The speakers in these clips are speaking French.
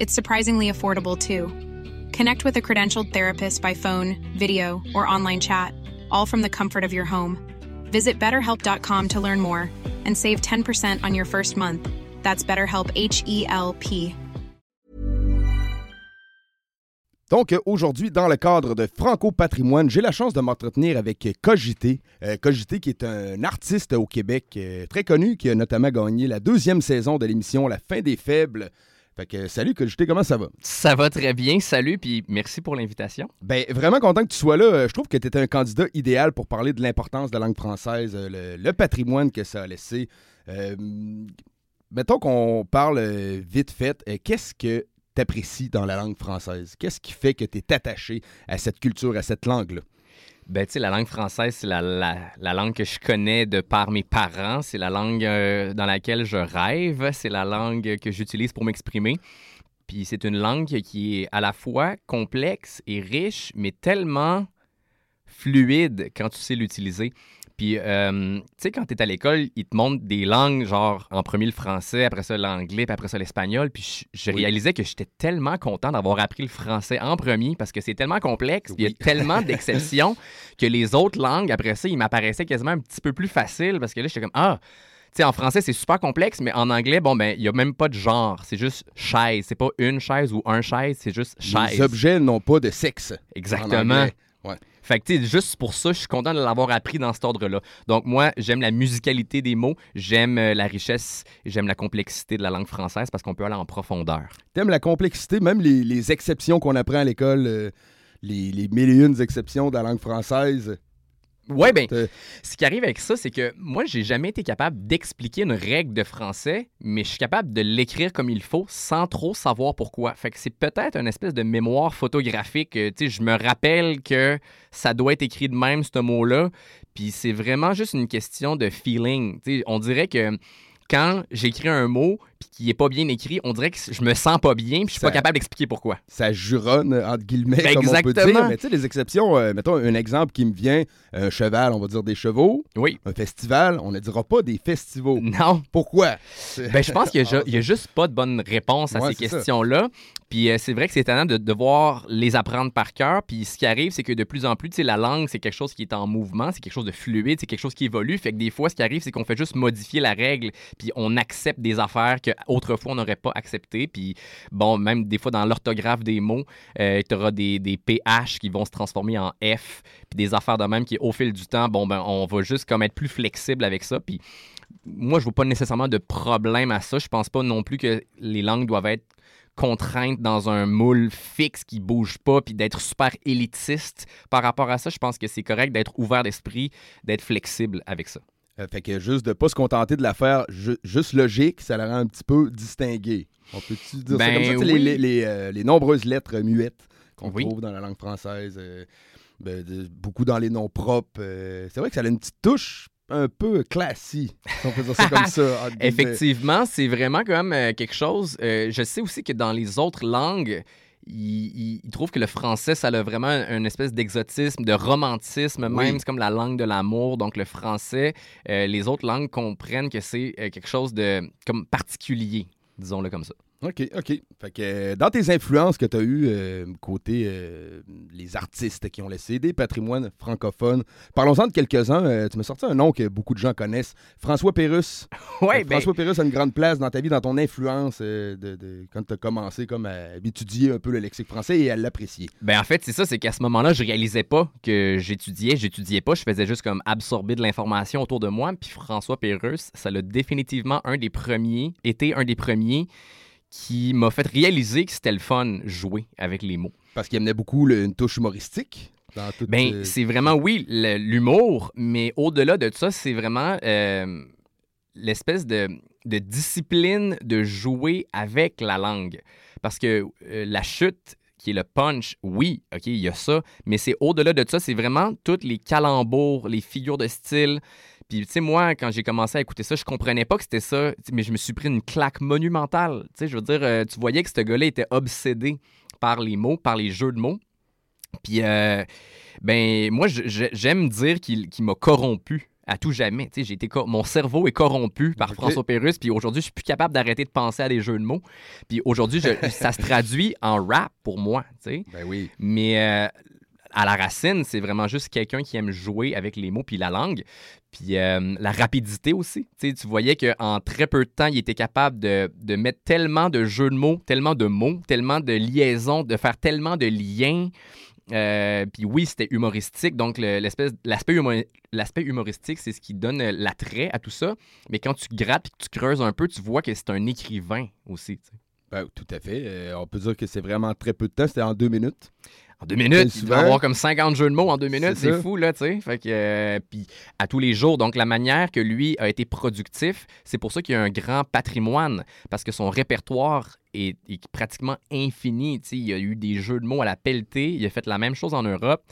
It's surprisingly affordable too. Connect with a credentialed therapist by phone, video, or online chat, all from the comfort of your home. Visit betterhelp.com to learn more and save 10% on your first month. That's BetterHelp H E L P. Donc, aujourd'hui, dans le cadre de Franco Patrimoine, j'ai la chance de m'entretenir avec Cogité. Euh, Cogité, qui est un artiste au Québec euh, très connu, qui a notamment gagné la deuxième saison de l'émission La fin des faibles. Fait que salut Cogité, comment ça va? Ça va très bien, salut, puis merci pour l'invitation. Ben, vraiment content que tu sois là. Euh, Je trouve que tu étais un candidat idéal pour parler de l'importance de la langue française, euh, le, le patrimoine que ça a laissé. Euh, mettons qu'on parle vite fait. Qu'est-ce que tu apprécies dans la langue française? Qu'est-ce qui fait que tu es attaché à cette culture, à cette langue-là? Ben, tu la langue française, c'est la, la- la langue que je connais de par mes parents. C'est la langue euh, dans laquelle je rêve. C'est la langue que j'utilise pour m'exprimer. Puis c'est une langue qui est à la fois complexe et riche, mais tellement fluide quand tu sais l'utiliser. Puis, euh, tu sais, quand tu es à l'école, ils te montrent des langues, genre en premier le français, après ça l'anglais, puis après ça l'espagnol. Puis je, je Oui. réalisais que j'étais tellement content d'avoir appris le français en premier parce que c'est tellement complexe, puis il y a tellement d'exceptions que les autres langues, après ça, ils m'apparaissaient quasiment un petit peu plus faciles parce que là, j'étais comme Ah! Tu sais, en français, c'est super complexe, mais en anglais, bon, ben, il n'y a même pas de genre. C'est juste chaise. C'est pas une chaise ou un chaise, c'est juste chaise. Les objets n'ont pas de sexe. en Exactement. Fait que, tu sais, juste pour ça, je suis content de l'avoir appris dans cet ordre-là. Donc, moi, j'aime la musicalité des mots, j'aime euh, la richesse, j'aime la complexité de la langue française parce qu'on peut aller en profondeur. T'aimes la complexité, même les, les exceptions qu'on apprend à l'école, euh, les, les mille et une exceptions de la langue française? Ouais, ben, T'as- ce qui arrive avec ça, c'est que moi, j'ai jamais été capable d'expliquer une règle de français, mais je suis capable de l'écrire comme il faut sans trop savoir pourquoi. Fait que c'est peut-être une espèce de mémoire photographique. euh, Tu sais, je me rappelle que ça doit être écrit de même, ce mot-là. Puis c'est vraiment juste une question de feeling. Tu sais, on dirait que quand j'écris un mot puis qu'il est pas bien écrit, on dirait que je me sens pas bien puis je suis Ça- pas capable d'expliquer pourquoi. ça juronne, entre guillemets, Ben, comme on peut dire. exactement. Mais tu sais, les exceptions, euh, mettons un exemple qui me vient, un cheval, on va dire des chevaux, Oui. un festival, on ne dira pas des festivals. Non. Pourquoi? Ben, je pense qu'il n'y a, ju- il y a juste pas de bonne réponse à Ouais, ces questions-là. Puis euh, c'est vrai que c'est étonnant de devoir les apprendre par cœur. Puis ce qui arrive, c'est que de plus en plus, tu sais, la langue, c'est quelque chose qui est en mouvement, c'est quelque chose de fluide, c'est quelque chose qui évolue. Fait que des fois, ce qui arrive, c'est qu'on fait juste modifier la règle, puis on accepte des affaires qu'autrefois, on n'aurait pas acceptées. Puis bon, même des fois, dans l'orthographe des mots, tu auras des, des PH qui vont se transformer en F, puis des affaires de même qui, au fil du temps, bon, ben, on va juste comme être plus flexible avec ça. Puis moi, je vois pas nécessairement de problème à ça. Je pense pas non plus que les langues doivent être contraintes dans un moule fixe qui bouge pas, puis d'être super élitiste par rapport à ça. Je pense que c'est correct d'être ouvert d'esprit, d'être flexible avec ça. Euh, fait que juste de pas se contenter de la faire ju- juste logique, ça la rend un petit peu distinguée. On peut-tu dire ça Ben comme ça? Sais, oui. Les, les- les, euh, les nombreuses lettres muettes qu'on Oui. trouve dans la langue française, euh, ben, de- beaucoup dans les noms propres. c'est vrai que ça a une petite touche un peu classique, si on peut dire ça comme ça. Effectivement, c'est vraiment comme quelque chose. je sais aussi que dans les autres langues, ils- ils trouvent que le français, ça a vraiment une espèce d'exotisme, de romantisme, Oui. même. C'est comme la langue de l'amour. Donc, le français, euh, les autres langues comprennent que c'est euh, quelque chose de comme particulier, disons-le comme ça. OK, OK. Fait que euh, dans tes influences que tu as eues, euh, côté euh, les artistes qui ont laissé des patrimoines francophones, parlons-en de quelques-uns. Euh, tu m'as sorti un nom que beaucoup de gens connaissent. François Pérusse. Ouais, ben, François Pérusse a une grande place dans ta vie, dans ton influence de, de- quand tu as commencé comme à étudier un peu le lexique français et à l'apprécier. Ben en fait, c'est ça, c'est qu'à ce moment-là, je réalisais pas que j'étudiais, j'étudiais pas, je faisais juste comme absorber de l'information autour de moi. Puis François Pérusse, ça l'a définitivement un des premiers, été un des premiers qui m'a fait réaliser que c'était le fun jouer avec les mots. Parce qu'il amenait beaucoup le- une touche humoristique dans toute. Ben, euh, c'est vraiment, oui, l'humour, mais au-delà de ça, c'est vraiment euh, l'espèce de, de discipline de jouer avec la langue. Parce que euh, la chute, qui est le punch, oui, OK, il y a ça, mais c'est au-delà de ça, c'est vraiment tous les calembours, les figures de style. Puis, tu sais, moi, quand j'ai commencé à écouter ça, je comprenais pas que c'était ça, mais je me suis pris une claque monumentale. Tu sais, je veux dire, euh, tu voyais que ce gars-là était obsédé par les mots, par les jeux de mots. Puis, euh, ben, moi, j'aime dire qu'il m'a corrompu à tout jamais. Tu sais, j'ai été mon cerveau est corrompu par. François Pérusse, puis aujourd'hui, je suis plus capable d'arrêter de penser à des jeux de mots. Puis aujourd'hui, ça se traduit en rap pour moi, tu sais. Ben oui. Mais euh, à la racine, c'est vraiment juste quelqu'un qui aime jouer avec les mots puis la langue. Puis euh, la rapidité aussi. Tu voyais qu'en très peu de temps, il était capable de, mettre tellement de jeux de mots, tellement de mots, tellement de liaisons, de faire tellement de liens. Euh, puis oui, c'était humoristique. Donc, l'aspect, humo- l'aspect humoristique, c'est ce qui donne euh, l'attrait à tout ça. Mais quand tu grattes et que tu creuses un peu, tu vois que c'est un écrivain aussi. Ben, tout à fait. On peut dire que c'est vraiment très peu de temps. C'était en deux minutes. En deux minutes, il doit avoir comme 50 jeux de mots en deux minutes. C'est fou, là, tu sais. Fait que, euh, puis à tous les jours. Donc, la manière que lui a été productif, c'est pour ça qu'il a un grand patrimoine, parce que son répertoire est, est pratiquement infini. Tu sais, il y a eu des jeux de mots à la pelletée. Il a fait la même chose en Europe.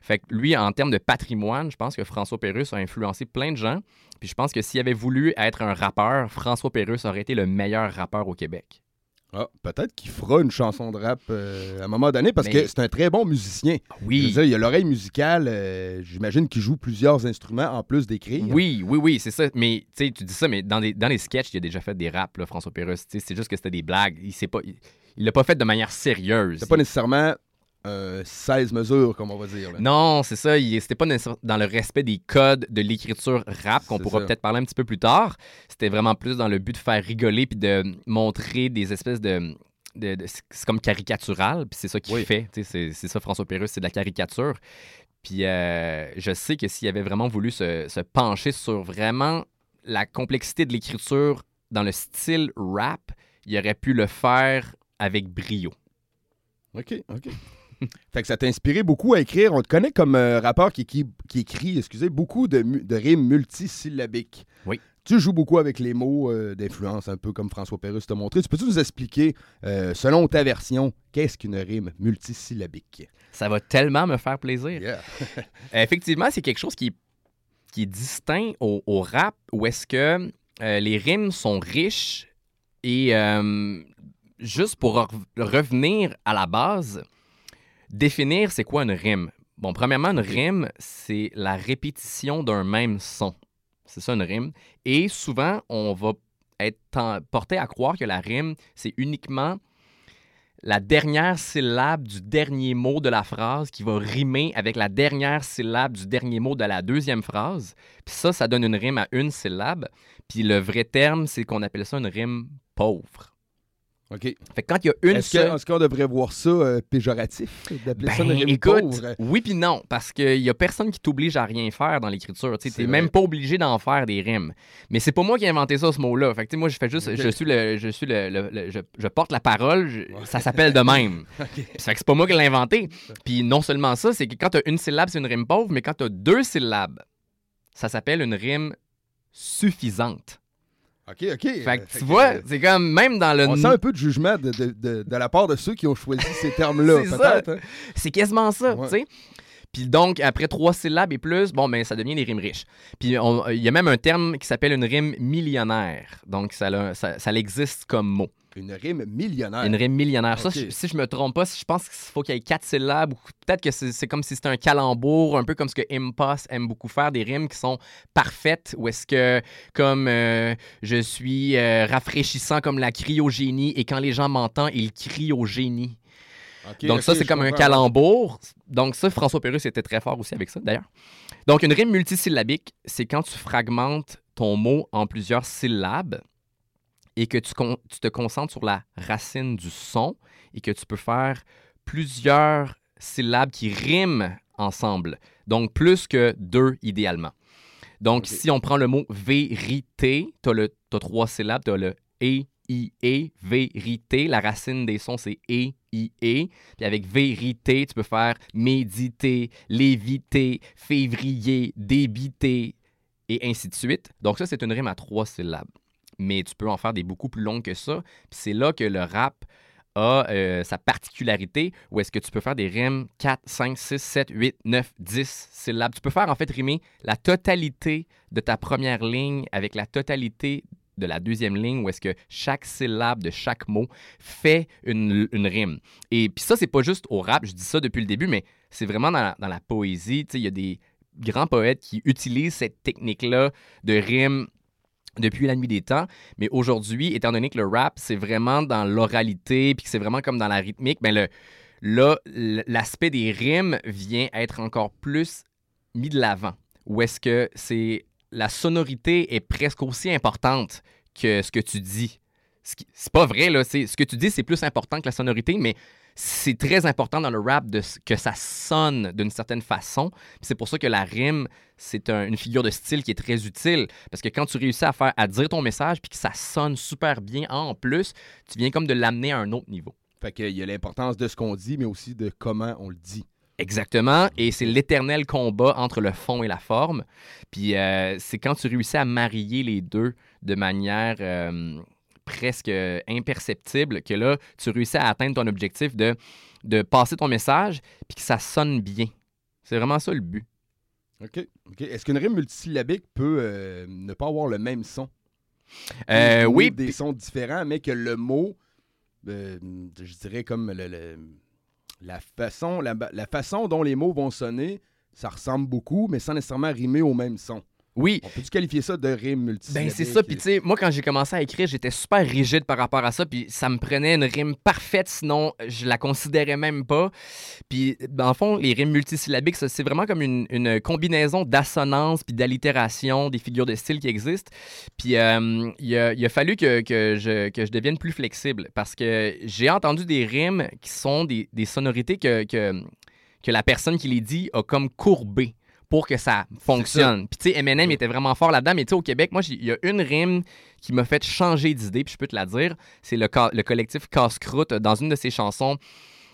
Fait que lui, en termes de patrimoine, je pense que François Pérusse a influencé plein de gens. Puis je pense que s'il avait voulu être un rappeur, François Pérusse aurait été le meilleur rappeur au Québec. Ah, peut-être qu'il fera une chanson de rap euh, à un moment donné parce Mais- que c'est un très bon musicien. Veux Oui. dire, il a l'oreille musicale. euh, J'imagine qu'il joue plusieurs instruments en plus d'écrire. Oui, oui, oui, c'est ça. Mais tu dis ça, mais dans, des, dans les sketchs, il a déjà fait des raps, là, François Pérusse. C'est juste que c'était des blagues. Il sait pas. Il il l'a pas fait de manière sérieuse. C'est pas nécessairement euh, 16 mesures, comme on va dire. là. Non, c'est ça. C'était pas dans le respect des codes de l'écriture rap qu'on pourra peut-être parler un petit peu plus tard. C'était vraiment plus dans le but de faire rigoler puis de montrer des espèces de. de- de- c'est comme caricatural, puis c'est ça qu'il Oui. fait. C'est ça, François Pérusse, c'est de la caricature. Puis euh, je sais que s'il avait vraiment voulu se, se pencher sur vraiment la complexité de l'écriture dans le style rap, il aurait pu le faire avec brio. OK, OK. fait que ça t'a inspiré beaucoup à écrire. On te connaît comme euh, rappeur qui, qui- qui écrit, excusez, beaucoup de, rimes multisyllabiques. Oui. Tu joues beaucoup avec les mots euh, d'influence, un peu comme François Pérusse t'a montré. Tu peux-tu nous expliquer, euh, selon ta version, qu'est-ce qu'une rime multisyllabique? Ça va tellement me faire plaisir. Yeah. Effectivement, c'est quelque chose qui est, qui est distinct au, au rap, où est-ce que euh, les rimes sont riches et euh, juste pour re- revenir à la base, définir c'est quoi une rime? Bon, premièrement, une rime, c'est la répétition d'un même son. C'est ça une rime. Et souvent, on va être porté à croire que la rime, c'est uniquement la dernière syllabe du dernier mot de la phrase qui va rimer avec la dernière syllabe du dernier mot de la deuxième phrase. Puis ça, ça donne une rime à une syllabe. Puis le vrai terme, c'est qu'on appelle ça une rime pauvre. OK. Fait que quand il y a une Est-ce que- seule... est-ce qu'on devrait voir ça euh, péjoratif, d'appeler ça une Ben, rime écoute, pauvre? oui puis non, parce qu'il y a personne qui t'oblige à rien faire dans l'écriture. Tu n'es même pas obligé d'en faire des rimes. Mais c'est pas moi qui ai inventé ça, ce mot-là. Fait que, moi, je fais juste, je suis le, je suis le, le- le- je, je porte la parole, je- ça s'appelle de même. Fait que c'est pas moi qui l'ai inventé. Puis non seulement ça, c'est que quand tu as une syllabe, c'est une rime pauvre, mais quand tu as deux syllabes, ça s'appelle une rime suffisante. OK, OK. Fait Euh, que tu vois, c'est comme même dans le On sent un peu de jugement de, de- de- de la part de ceux qui ont choisi ces termes-là, peut-être. hein? C'est quasiment ça, Ouais. tu sais. Puis donc, après trois syllabes et plus, bon, ben, ça devient des rimes riches. Puis on- il y a même un terme qui s'appelle une rime millionnaire. Donc, ça, ça, ça existe comme mot. Une rime millionnaire. Une rime millionnaire. Ça, je- si je me trompe pas, je pense qu'il faut qu'il y ait quatre syllabes. ou Peut-être que c'est c'est comme si c'était un calembour, un peu comme ce que Impost aime beaucoup faire, des rimes qui sont parfaites. Ou est-ce que, comme euh, je suis euh, rafraîchissant comme la cryogénie, et quand les gens m'entendent, ils crient au génie. Donc ça, c'est comme un calembour. Donc ça, François Pérusse était très fort aussi avec ça, d'ailleurs. Donc une rime multisyllabique, c'est quand tu fragmentes ton mot en plusieurs syllabes et que tu, con- tu te concentres sur la racine du son et que tu peux faire plusieurs syllabes qui riment ensemble. Donc plus que deux idéalement. Donc si on prend le mot vérité, tu as, trois syllabes, tu as le et, V-I-E, vérité. La racine des sons, c'est E, I-E. Puis avec vérité, tu peux faire méditer, léviter, février, débiter, et ainsi de suite. Donc ça, c'est une rime à trois syllabes. Mais tu peux en faire des beaucoup plus longues que ça. C'est là que le rap a euh, sa particularité où est-ce que tu peux faire des rimes 4, 5, 6, 7, 8, 9, 10 syllabes. Tu peux faire en fait rimer la totalité de ta première ligne avec la totalité de la deuxième ligne où est-ce que chaque syllabe de chaque mot fait une, rime. Et puis ça, c'est pas juste au rap, je dis ça depuis le début, mais c'est vraiment dans la, poésie. Il y a des grands poètes qui utilisent cette technique-là de rime depuis la nuit des temps. Mais aujourd'hui, étant donné que le rap, c'est vraiment dans l'oralité, puis que c'est vraiment comme dans la rythmique, mais le, là, l'aspect des rimes vient être encore plus mis de l'avant. Où est-ce que c'est la sonorité est presque aussi importante que ce que tu dis. C'est pas vrai, là. Ce que tu dis, c'est plus important que la sonorité, mais c'est très important dans le rap de, que ça sonne d'une certaine façon. C'est pour ça que la rime, c'est un- une figure de style qui est très utile. Parce que quand tu réussis à faire à dire ton message puis que ça sonne super bien en plus, tu viens comme de l'amener à un autre niveau. Fait qu'il y a l'importance de ce qu'on dit, mais aussi de comment on le dit. Exactement. Et c'est l'éternel combat entre le fond et la forme. Puis euh, c'est quand tu réussis à marier les deux de manière euh, presque imperceptible que là, tu réussis à atteindre ton objectif de, de passer ton message puis que ça sonne bien. C'est vraiment ça le but. OK. Est-ce qu'une rime multisyllabique peut euh, ne pas avoir le même son? Euh, Ou oui, Des sons différents, mais que le mot, je dirais comme le- le- la, façon, la, façon dont les mots vont sonner, ça ressemble beaucoup, mais sans nécessairement rimer au même son. Oui. On peut-tu qualifier ça de rime multisyllabique? Ben c'est ça, puis tu sais, moi quand j'ai commencé à écrire, j'étais super rigide par rapport à ça, puis ça me prenait une rime parfaite, sinon je la considérais même pas. Puis dans le fond, les rimes multisyllabiques, c'est vraiment comme une, une combinaison d'assonance puis d'allitération des figures de style qui existent. Puis euh, il, a, il a fallu que, que je, que je devienne plus flexible parce que j'ai entendu des rimes qui sont des, des sonorités que, que, que la personne qui les dit a comme courbé pour que ça fonctionne. Puis tu sais, Eminem était vraiment fort là-dedans, mais tu sais, au Québec, moi, il y a une rime qui m'a fait changer d'idée, puis je peux te la dire. C'est le collectif Casse-Croûte. Dans une de ses chansons,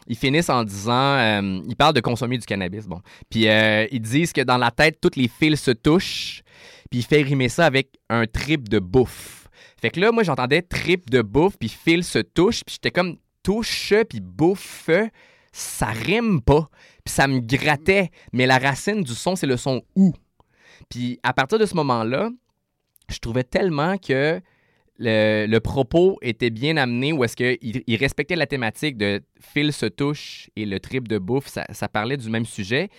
ils finissent en disant, euh, ils parlent de consommer du cannabis, bon. Puis euh, ils disent que dans la tête, toutes les fils se touchent, puis il fait rimer ça avec un trip de bouffe. Fait que là, moi, j'entendais trip de bouffe, puis fil se touche, puis j'étais comme touche, puis bouffe, ça rime pas. Puis ça me grattait, mais la racine du son, c'est le son ou. Puis à partir de ce moment-là, je trouvais tellement que le, propos était bien amené où est-ce qu'il il respectait la thématique de fil se touche et le trip de bouffe, ça parlait du même sujet,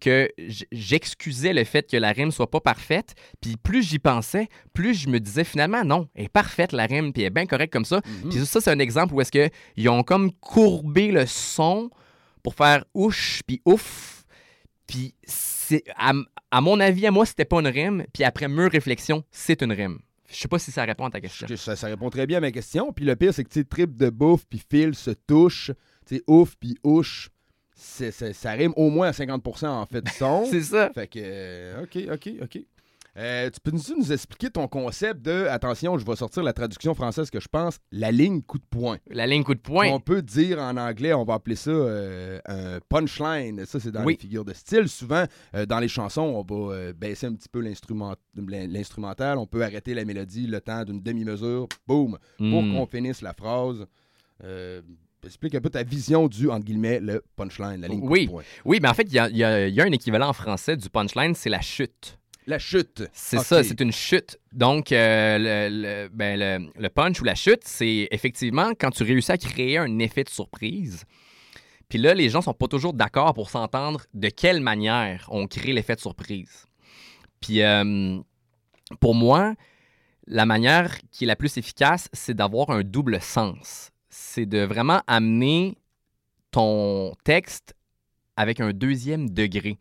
que j'excusais le fait que la rime soit pas parfaite. Puis plus j'y pensais, plus je me disais finalement non, elle est parfaite la rime, puis elle est bien correcte comme ça. Puis ça, c'est un exemple où est-ce qu'ils ont comme courbé le son pour faire ouche puis ouf. Puis c'est à, à mon avis, à moi, c'était pas une rime. Puis après mûre réflexion, c'est une rime. Je sais pas si ça répond à ta question. Ça, ça répond très bien à ma question. Puis le pire, c'est que tu sais, trip de bouffe, puis fil se touche, tu sais, ouf, puis ouche, ça rime au moins à 50% en fait du son. C'est ça. Fait que, euh, OK, OK, OK. Euh, tu peux nous, nous expliquer ton concept de, attention, je vais sortir la traduction française que je pense, la ligne coup de poing? La ligne coup de poing. On peut dire en anglais, on va appeler ça euh, un punchline. Ça, c'est dans Oui. les figures de style. Souvent, euh, dans les chansons, on va baisser un petit peu l'instrument- l'in- l'instrumental. On peut arrêter la mélodie le temps d'une demi-mesure, boum, pour Hmm. qu'on finisse la phrase. Explique un peu ta vision du, entre guillemets, le punchline, la ligne Oui. Oui, mais en fait, il y a, il y a- il y a un équivalent en français du punchline, c'est la chute. La chute. C'est ça, c'est une chute. Donc, euh, le, le- ben, le- le punch ou la chute, c'est effectivement quand tu réussis à créer un effet de surprise. Puis là, les gens sont pas toujours d'accord pour s'entendre de quelle manière on crée l'effet de surprise. Puis euh, pour moi, la manière qui est la plus efficace, c'est d'avoir un double sens. C'est de vraiment amener ton texte avec un deuxième degré.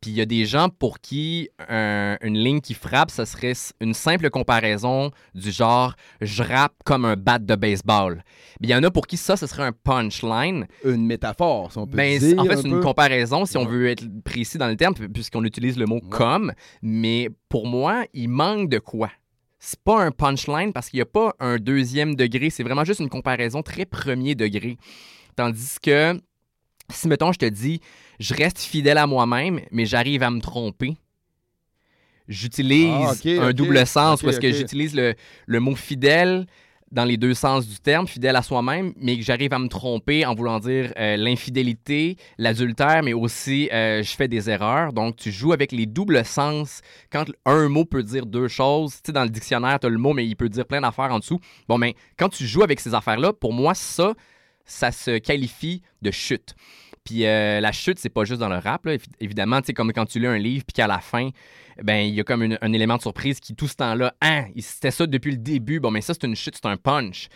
Puis il y a des gens pour qui un- une ligne qui frappe, ce serait une simple comparaison du genre je rappe comme un bat de baseball. Il y en a pour qui ça, ce serait un punchline. Une métaphore, si on peut Ben, dire. en fait, c'est une comparaison, si on veut être précis dans le terme, pu- puisqu'on utilise le mot comme. Mais pour moi, il manque de quoi? C'est pas un punchline parce qu'il n'y a pas un deuxième degré, c'est vraiment juste une comparaison très premier degré. Tandis que si, mettons, je te dis, je reste fidèle à moi-même, mais j'arrive à me tromper, j'utilise Ah, un double sens parce que j'utilise le, le mot fidèle dans les deux sens du terme, fidèle à soi-même, mais que j'arrive à me tromper en voulant dire euh, l'infidélité, l'adultère, mais aussi euh, je fais des erreurs. Donc, tu joues avec les doubles sens. Quand un mot peut dire deux choses, tu sais, dans le dictionnaire, tu as le mot, mais il peut dire plein d'affaires en dessous. Bon, mais quand tu joues avec ces affaires-là, pour moi, ça, ça se qualifie de chute. Puis euh, la chute, c'est pas juste dans le rap, là. Évi- évidemment, tu comme quand tu lis un livre, puis qu'à la fin, ben il y a comme une- un élément de surprise qui, tout ce temps-là, hein, c'était ça depuis le début. Bon, mais ça, c'est une chute, c'est un punch.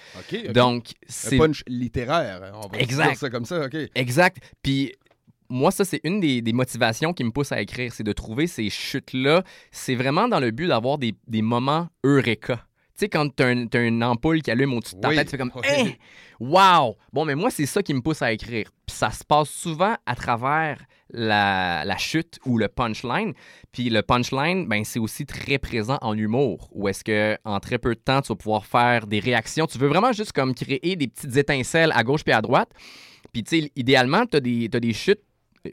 Donc, un c'est punch littéraire. On va Exact. dire ça comme ça, OK. Exact. Puis moi, ça, c'est une des, des motivations qui me pousse à écrire, c'est de trouver ces chutes-là. C'est vraiment dans le but d'avoir des, des moments eureka. Tu sais, quand t'as un- une ampoule qui allume au-dessus de ta Oui. tête, tu fais comme Oui. Hein? Wow! Bon, mais moi, c'est ça qui me pousse à écrire. Puis ça se passe souvent à travers la, la chute ou le punchline. Puis le punchline, ben, c'est aussi très présent en humour. Où est-ce que en très peu de temps, tu vas pouvoir faire des réactions. Tu veux vraiment juste comme créer des petites étincelles à gauche puis à droite. Puis, tu sais, idéalement, tu as des chutes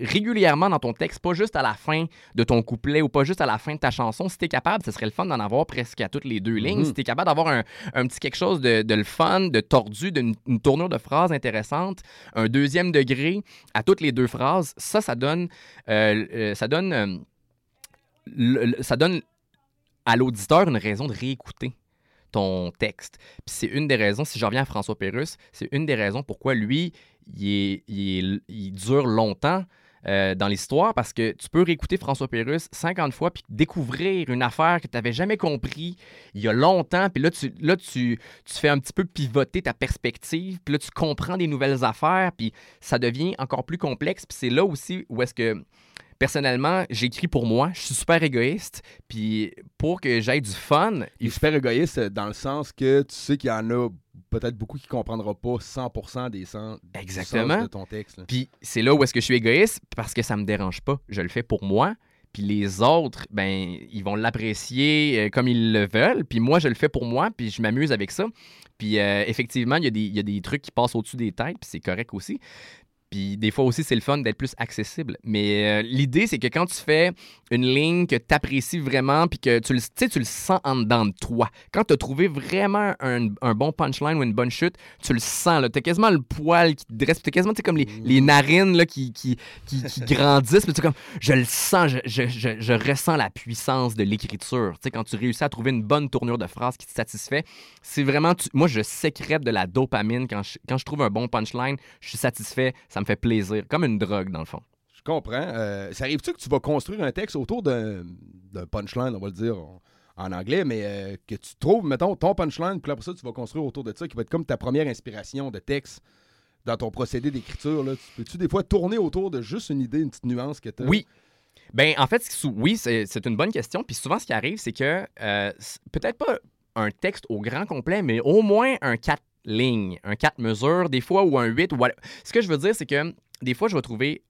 régulièrement dans ton texte, pas juste à la fin de ton couplet ou pas juste à la fin de ta chanson. Si tu es capable, ce serait le fun d'en avoir presque à toutes les deux lignes. Si tu es capable d'avoir un, un petit quelque chose de, de le fun, de tordu, d'une une tournure de phrase intéressante, un deuxième degré à toutes les deux phrases, ça, ça donne, euh, euh, ça donne, euh, le- le- ça donne à l'auditeur une raison de réécouter ton texte. Puis c'est une des raisons, si je reviens à François Pérusse, c'est une des raisons pourquoi lui, il, est- il est- il dure longtemps euh, dans l'histoire parce que tu peux réécouter François Pérusse 50 fois puis découvrir une affaire que tu n'avais jamais compris il y a longtemps. Puis là, tu, là tu, tu fais un petit peu pivoter ta perspective. Puis là, tu comprends des nouvelles affaires. Puis ça devient encore plus complexe. Puis c'est là aussi où est-ce que personnellement, j'écris pour moi. Je suis super égoïste. Puis pour que j'aie du fun, Il est super égoïste dans le sens que tu sais qu'il y en a peut-être beaucoup qui ne comprendront pas 100% des sens, Exactement. sens de ton texte. là. Puis c'est là où est-ce que je suis égoïste? Parce que ça me dérange pas. Je le fais pour moi. Puis les autres, ben, ils vont l'apprécier euh, comme ils le veulent. Puis moi, je le fais pour moi. Puis je m'amuse avec ça. Puis euh, effectivement, il y, a des- il y a des trucs qui passent au-dessus des têtes. Puis c'est correct aussi. Puis des fois aussi, c'est le fun d'être plus accessible. Mais euh, l'idée, c'est que quand tu fais une ligne que tu apprécies vraiment, puis que tu le, tu sais, tu le sens en dedans de toi, quand tu as trouvé vraiment un, un bon punchline ou une bonne chute, tu le sens. Tu as quasiment le poil qui te dresse, tu as quasiment comme les, les narines là, qui, qui, qui, qui grandissent. Puis tu comme, je le sens, je, je, je, je ressens la puissance de l'écriture. Tu sais, quand tu réussis à trouver une bonne tournure de phrase qui te satisfait, c'est vraiment. tu- moi, je sécrète de la dopamine quand je, quand je trouve un bon punchline. Je suis satisfait, ça me fait plaisir. Comme une drogue, dans le fond. Je comprends. Euh, ça arrive-tu que tu vas construire un texte autour d'un punchline, on va le dire en, anglais, mais euh, que tu trouves, mettons, ton punchline, puis après ça, tu vas construire autour de ça, qui va être comme ta première inspiration de texte dans ton procédé d'écriture. Peux-tu des fois tourner autour de juste une idée, une petite nuance que tu as? Oui. Ben, en fait, oui, c'est une bonne question. Puis souvent, ce qui arrive, c'est que euh, peut-être pas un texte au grand complet, mais au moins un 4 lignes, un 4 mesures, des fois, ou un 8. Ou Ce que je veux dire, c'est que des fois, je vais trouver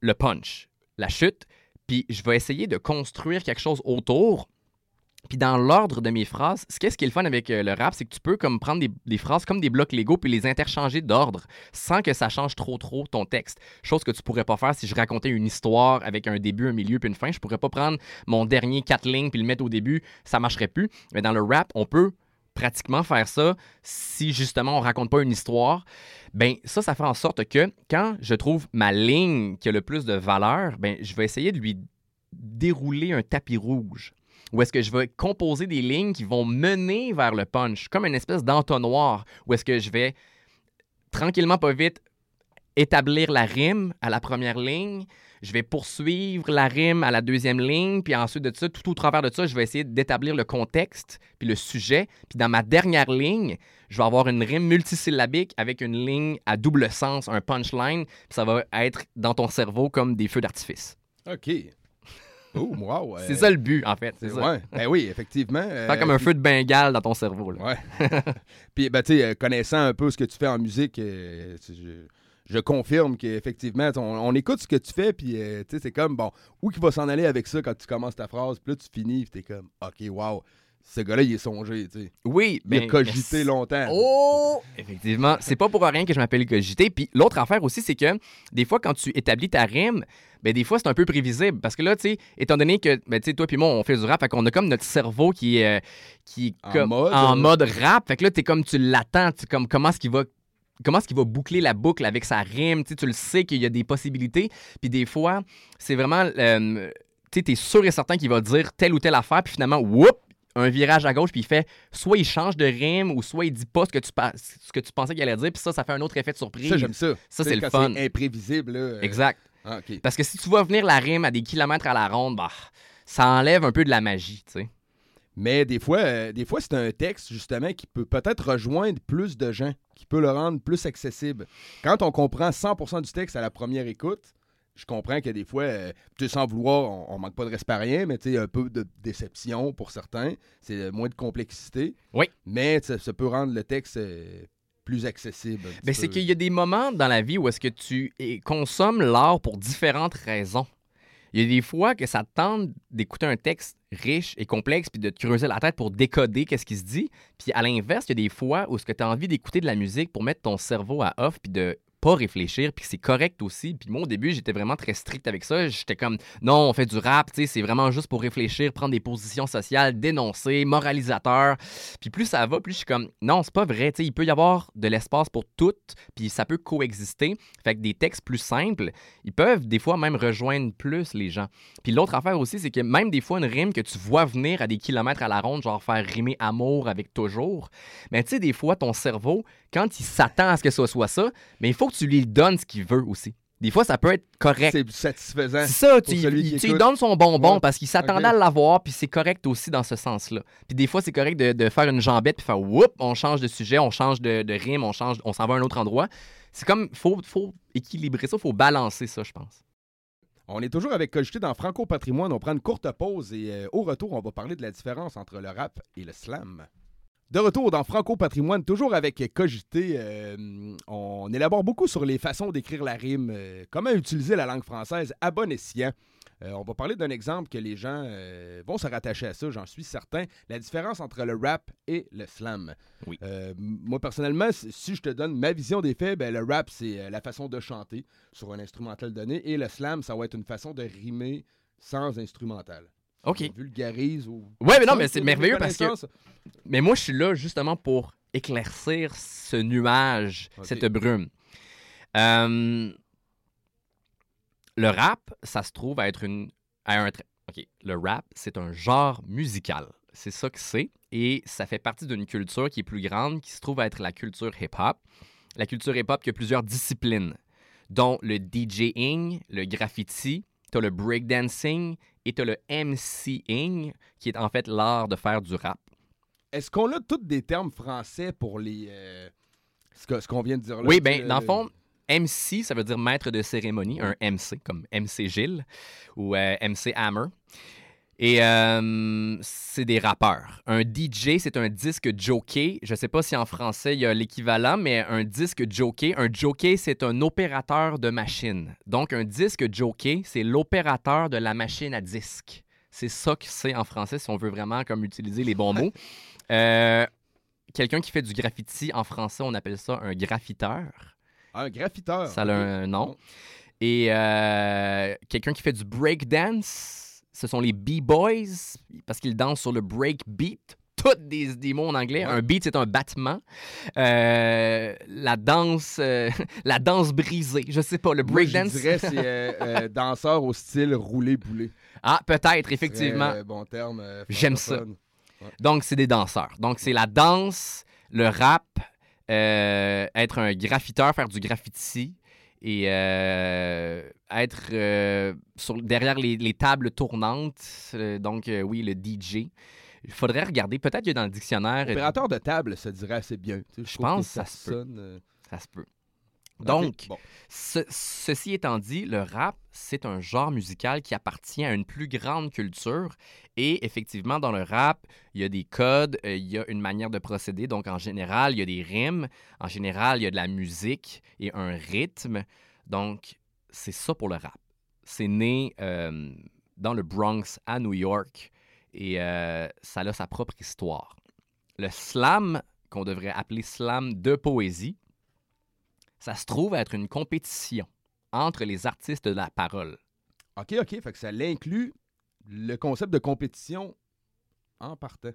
le punch, la chute, puis je vais essayer de construire quelque chose autour. Puis dans l'ordre de mes phrases, ce qu'est-ce qui est le fun avec euh, le rap, c'est que tu peux comme prendre des, des phrases comme des blocs Lego puis les interchanger d'ordre sans que ça change trop trop ton texte. Chose que tu pourrais pas faire si je racontais une histoire avec un début, un milieu puis une fin. Je pourrais pas prendre mon dernier quatre lignes puis le mettre au début, ça marcherait plus. Mais dans le rap, on peut pratiquement faire ça si justement on raconte pas une histoire. Ben ça, ça fait en sorte que quand je trouve ma ligne qui a le plus de valeur, ben je vais essayer de lui dérouler un tapis rouge. Ou est-ce que je vais composer des lignes qui vont mener vers le punch, comme une espèce d'entonnoir, ou est-ce que je vais tranquillement, pas vite, établir la rime à la première ligne, je vais poursuivre la rime à la deuxième ligne, puis ensuite de ça, tout au travers de ça, je vais essayer d'établir le contexte, puis le sujet, puis dans ma dernière ligne, je vais avoir une rime multisyllabique avec une ligne à double sens, un punchline, puis ça va être dans ton cerveau comme des feux d'artifice. OK. Oh, wow. C'est ça le but, en fait. C'est ça. ouais. Ben oui, effectivement. Faire Euh, comme un feu de Bengale dans ton cerveau. là. Ouais. Puis, ben, tu sais, euh, connaissant un peu ce que tu fais en musique, euh, je, confirme qu'effectivement, on, on écoute ce que tu fais, puis, euh, tu sais, c'est comme, bon, où qu'il va s'en aller avec ça quand tu commences ta phrase, puis là, tu finis, puis t'es comme, OK, wow, ce gars-là, il est songé, tu sais. Oui, Il a ben, cogité longtemps. Oh! Effectivement, c'est pas pour rien que je m'appelle cogité. Puis l'autre affaire aussi, c'est que des fois, quand tu établis ta rime, ben des fois, c'est un peu prévisible. Parce que là, tu sais, étant donné que, ben, tu sais, toi puis moi, on fait du rap, fait qu'on a comme notre cerveau qui est, euh, qui est En comme mode, en mode rap. Fait que là, t'es comme, tu l'attends, tu comme, comment est-ce qu'il va comment est-ce qu'il va boucler la boucle avec sa rime, tu sais, tu le sais qu'il y a des possibilités, puis des fois, c'est vraiment, euh, tu sais, t'es sûr et certain qu'il va dire telle ou telle affaire, puis finalement, whoop, un virage à gauche, puis il fait, soit il change de rime, ou soit il dit pas ce que tu, ce que tu pensais qu'il allait dire, puis ça, ça fait un autre effet de surprise. Ça, j'aime ça. Ça, c'est le fun. C'est imprévisible, là. euh, Exact. ah. Parce que si tu vois venir la rime à des kilomètres à la ronde, bah, ça enlève un peu de la magie, tu sais. Mais des fois, euh, des fois c'est un texte, justement, qui peut peut-être rejoindre plus de gens, qui peut le rendre plus accessible. Quand on comprend 100% du texte à la première écoute, je comprends que des fois, euh, sans vouloir, on, on manque pas de respect à rien, mais tu sais, un peu de déception pour certains. C'est euh, moins de complexité. Oui. Mais ça, peut rendre le texte euh, plus accessible. petit Ben, c'est qu'il y a des moments dans la vie où est-ce que tu eh, consommes l'art pour différentes raisons. Il y a des fois que ça te tente d'écouter un texte riche et complexe puis de te creuser la tête pour décoder qu'est-ce qui se dit. Puis à l'inverse, il y a des fois où ce que tu as envie d'écouter de la musique pour mettre ton cerveau à off puis de pas réfléchir puis c'est correct aussi. Puis moi au début, j'étais vraiment très strict avec ça. J'étais comme non, on fait du rap, tu sais, c'est vraiment juste pour réfléchir, prendre des positions sociales, dénoncer, moralisateur. Puis plus ça va, plus je suis comme non, c'est pas vrai, tu sais, il peut y avoir de l'espace pour tout, puis ça peut coexister. Fait que des textes plus simples, ils peuvent des fois même rejoindre plus les gens. Puis l'autre affaire aussi, c'est que même des fois une rime que tu vois venir à des kilomètres à la ronde, genre faire rimer amour avec toujours, mais tu sais des fois ton cerveau quand il s'attend à ce que ce soit ça, mais il faut que tu lui donnes ce qu'il veut aussi. Des fois, ça peut être correct. C'est satisfaisant. C'est ça, tu, il- lui donnes son bonbon Ouais. parce qu'il s'attendait à l'avoir, puis c'est correct aussi dans ce sens-là. Puis des fois, c'est correct de, de faire une jambette, puis faire whoop, on change de sujet, on change de, de rime, on change, on s'en va à un autre endroit. C'est comme, faut, faut équilibrer ça, faut balancer ça, je pense. On est toujours avec Cogité dans Franco Patrimoine. On prend une courte pause et euh, au retour, on va parler de la différence entre le rap et le slam. De retour dans Franco Patrimoine, toujours avec Cogité, euh, on élabore beaucoup sur les façons d'écrire la rime, euh, comment utiliser la langue française à bon escient. Euh, on va parler d'un exemple que les gens vont se rattacher à ça, j'en suis certain. La différence entre le rap et le slam. Oui. Moi, personnellement, si- je te donne ma vision des faits, ben, le rap, c'est la façon de chanter sur un instrumental donné et le slam, ça va être une façon de rimer sans instrumental. OK. Vulgarise ou. Ouais, mais non, mais c'est merveilleux parce que. Mais moi, je suis là justement pour éclaircir ce nuage, cette brume. Euh, le rap, ça se trouve à être une. À un, tra- OK. Le rap, c'est un genre musical. C'est ça que c'est. Et ça fait partie d'une culture qui est plus grande, qui se trouve à être la culture hip-hop. La culture hip-hop qui a plusieurs disciplines, dont le DJing, le graffiti, tu as le breakdancing et tu as le MCing, qui est en fait l'art de faire du rap. Est-ce qu'on a tous des termes français pour les. euh, ce qu'on vient de dire là? Oui, ben dans le euh, fond, MC, ça veut dire maître de cérémonie, un MC, comme MC Gilles ou euh, MC Hammer. Et euh, c'est des rappeurs. Un DJ, c'est un disque jockey. Je ne sais pas si en français il y a l'équivalent, mais un disque jockey, un jockey, c'est un opérateur de machine. Donc un disque jockey, c'est l'opérateur de la machine à disque. C'est ça que c'est en français si on veut vraiment comme utiliser les bons mots. Euh, Quelqu'un qui fait du graffiti en français, on appelle ça un graffiteur. Un graffiteur. Ça a un nom. Et euh, quelqu'un qui fait du breakdance, ce sont les B-Boys, parce qu'ils dansent sur le break beat. Tous des, des mots en anglais. Ouais. Un beat, c'est un battement. Euh, la danse euh, la danse brisée. Je sais pas, le Moi, je breakdance. dirais c'est euh, euh, danseur au style roulé-boulé. Ah, peut-être, effectivement. Très, bon terme. J'aime ça. Donc, c'est des danseurs. Donc, c'est la danse, le rap, être un graffiteur, faire du graffiti et euh, être euh, sur- derrière les, les tables tournantes. Euh, donc, oui, le DJ. Il faudrait regarder. Peut-être qu'il y a dans le dictionnaire. Opérateur de table, ça dirait assez bien. Tu sais, Je pense que que ça se peut. sonne, Ça se peut. Donc, bon. Ce- ceci étant dit, le rap, c'est un genre musical qui appartient à une plus grande culture. Et effectivement, dans le rap, il y a des codes, euh, il y a une manière de procéder. Donc, en général, il y a des rimes. En général, il y a de la musique et un rythme. Donc, c'est ça pour le rap. C'est né euh, dans le Bronx, à New York. et euh, ça a sa propre histoire. Le slam, qu'on devrait appeler slam de poésie, ça se trouve être une compétition entre les artistes de la parole. OK, OK. Fait que ça l'inclut le concept de compétition en partant.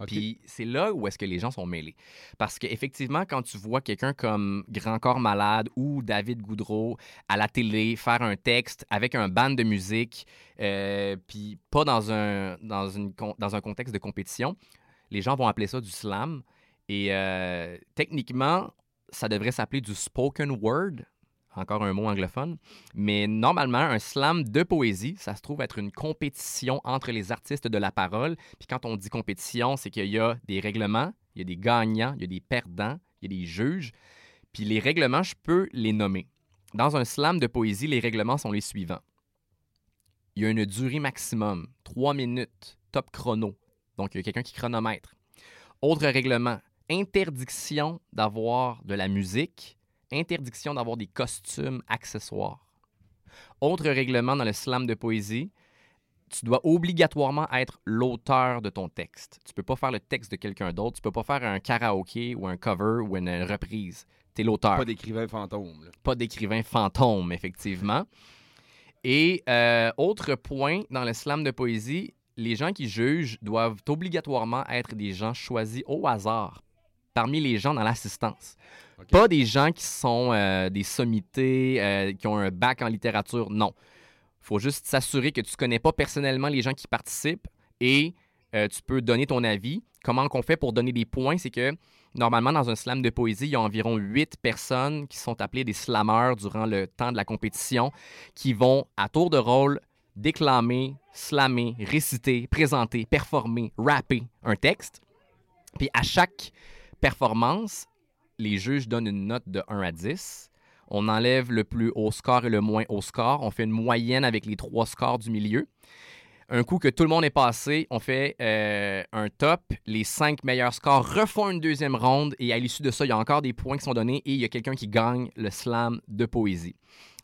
OK. Puis c'est là où est-ce que les gens sont mêlés. Parce qu'effectivement, quand tu vois quelqu'un comme Grand Corps Malade ou David Goudreau à la télé faire un texte avec un band de musique, euh, puis pas dans un, dans, une, con- dans un contexte de compétition, les gens vont appeler ça du slam. Et euh, techniquement, ça devrait s'appeler du spoken word. Encore un mot anglophone. Mais normalement, un slam de poésie, ça se trouve être une compétition entre les artistes de la parole. Puis quand on dit compétition, c'est qu'il y a des règlements, il y a des gagnants, il y a des perdants, il y a des juges. Puis les règlements, je peux les nommer. Dans un slam de poésie, les règlements sont les suivants. Il y a une durée maximum, 3 minutes, top chrono. Donc, il y a quelqu'un qui chronomètre. Autre règlement, interdiction d'avoir de la musique, interdiction d'avoir des costumes accessoires. Autre règlement dans le slam de poésie, tu dois obligatoirement être l'auteur de ton texte. Tu peux pas faire le texte de quelqu'un d'autre. Tu peux pas faire un karaoké ou un cover ou une reprise. Tu es l'auteur Pas d'écrivain fantôme. là. pas d'écrivain fantôme, effectivement. Et euh, autre point, dans le slam de poésie, les gens qui jugent doivent obligatoirement être des gens choisis au hasard parmi les gens dans l'assistance. Pas des gens qui sont euh, des sommités, euh, qui ont un bac en littérature, non. faut juste s'assurer que tu connais pas personnellement les gens qui participent et euh, tu peux donner ton avis. Comment qu'on fait pour donner des points? C'est que normalement, dans un slam de poésie, il y a environ huit personnes qui sont appelées des slammeurs durant le temps de la compétition qui vont, à tour de rôle, déclamer, slammer, réciter, présenter, performer, rapper un texte. Puis à chaque performance, les juges donnent une note de 1 à 10. On enlève le plus haut score et le moins haut score. On fait une moyenne avec les trois scores du milieu. Un coup que tout le monde est passé, on fait euh, un top. Les cinq meilleurs scores refont une deuxième ronde et à l'issue de ça, il y a encore des points qui sont donnés et il y a quelqu'un qui gagne le slam de poésie.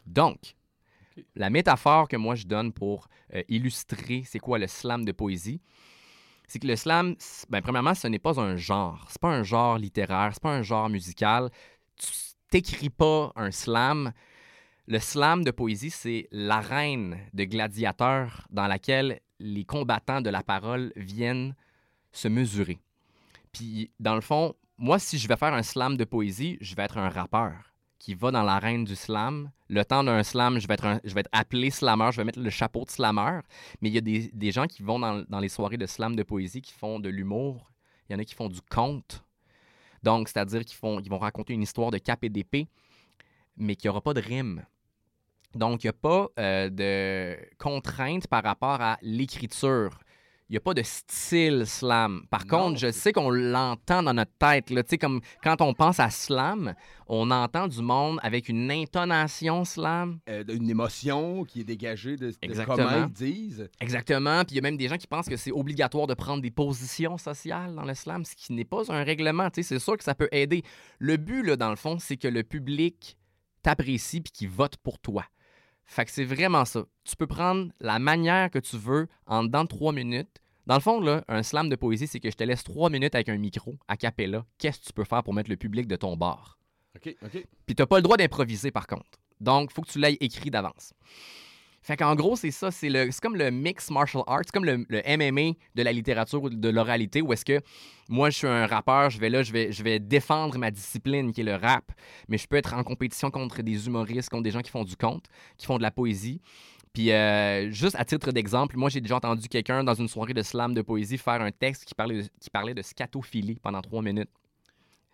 Donc, la métaphore que moi je donne pour euh, illustrer c'est quoi le slam de poésie, c'est que le slam, ben, premièrement, ce n'est pas un genre. C'est pas un genre littéraire, c'est pas un genre musical. Tu t'écris pas un slam. Le slam de poésie, c'est l'arène de gladiateurs dans laquelle les combattants de la parole viennent se mesurer. Puis, dans le fond, moi, si je vais faire un slam de poésie, je vais être un rappeur qui va dans l'arène du slam. Le temps d'un slam, je vais, être appelé slammer, je vais mettre le chapeau de slammer. Mais il y a des, gens qui vont dans, les soirées de slam de poésie qui font de l'humour. Il y en a qui font du conte. Donc, c'est-à-dire qu'ils vont raconter une histoire de cap et d'épée, mais qu'il n'y aura pas de rime. Donc, il n'y a pas euh, de contrainte par rapport à l'écriture. Il n'y a pas de style slam. Par Non, contre, je sais qu'on l'entend dans notre tête. Là. Comme quand on pense à slam, on entend du monde avec une intonation slam. Euh, une émotion qui est dégagée de, de comment ils disent. Exactement. Puis il y a même des gens qui pensent que c'est obligatoire de prendre des positions sociales dans le slam, ce qui n'est pas un règlement. C'est sûr que ça peut aider. Le but, là, dans le fond, c'est que le public t'apprécie puis qu'il vote pour toi. Fait que c'est vraiment ça. Tu peux prendre la manière que tu veux en dedans de trois minutes. Dans le fond, là, un slam de poésie, c'est que je te laisse trois minutes avec un micro, a cappella. Qu'est-ce que tu peux faire pour mettre le public de ton bord? OK, OK. Puis t'as pas le droit d'improviser par contre. Donc, faut que tu l'aies écrit d'avance. Fait qu'en gros, c'est ça, c'est comme le mix martial arts, c'est comme le, le MMA de la littérature ou de l'oralité où est-ce que moi je suis un rappeur, je vais là, je vais je vais défendre ma discipline qui est le rap, mais je peux être en compétition contre des humoristes, contre des gens qui font du conte, qui font de la poésie. Puis euh, juste à titre d'exemple, moi j'ai déjà entendu quelqu'un dans une soirée de slam de poésie faire un texte qui parlait de, qui parlait de scatophilie pendant trois minutes.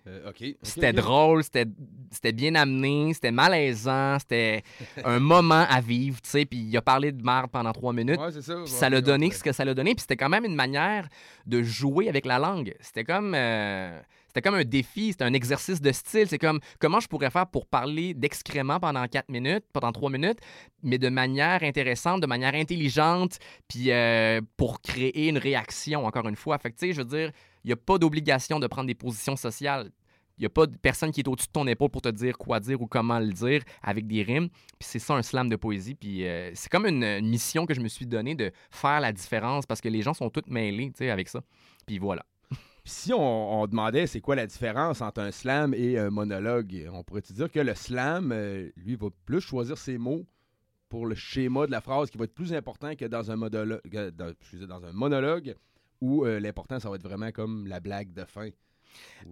Euh, C'était drôle, c'était bien amené, c'était malaisant, c'était un moment à vivre, tu sais. Puis il a parlé de merde pendant trois minutes. Ouais, c'est ça. Puis ça l'a donné ce que ça l'a donné. Puis c'était quand même une manière de jouer avec la langue. C'était comme, euh, c'était comme un défi, c'était un exercice de style. C'est comme comment je pourrais faire pour parler d'excréments pendant quatre minutes, pendant trois minutes, mais de manière intéressante, de manière intelligente, puis euh, pour créer une réaction, encore une fois. Fait que, tu sais, je veux dire, il n'y a pas d'obligation de prendre des positions sociales. Il n'y a pas de personne qui est au-dessus de ton épaule pour te dire quoi dire ou comment le dire avec des rimes. Puis c'est ça un slam de poésie. Puis euh, c'est comme une, mission que je me suis donnée de faire la différence parce que les gens sont tous mêlés avec ça. Puis voilà. Si on, demandait c'est quoi la différence entre un slam et un monologue, on pourrait dire que le slam, euh, lui, va plus choisir ses mots pour le schéma de la phrase qui va être plus important que dans un, dans un monologue? Où euh, l'important, ça va être vraiment comme la blague de fin.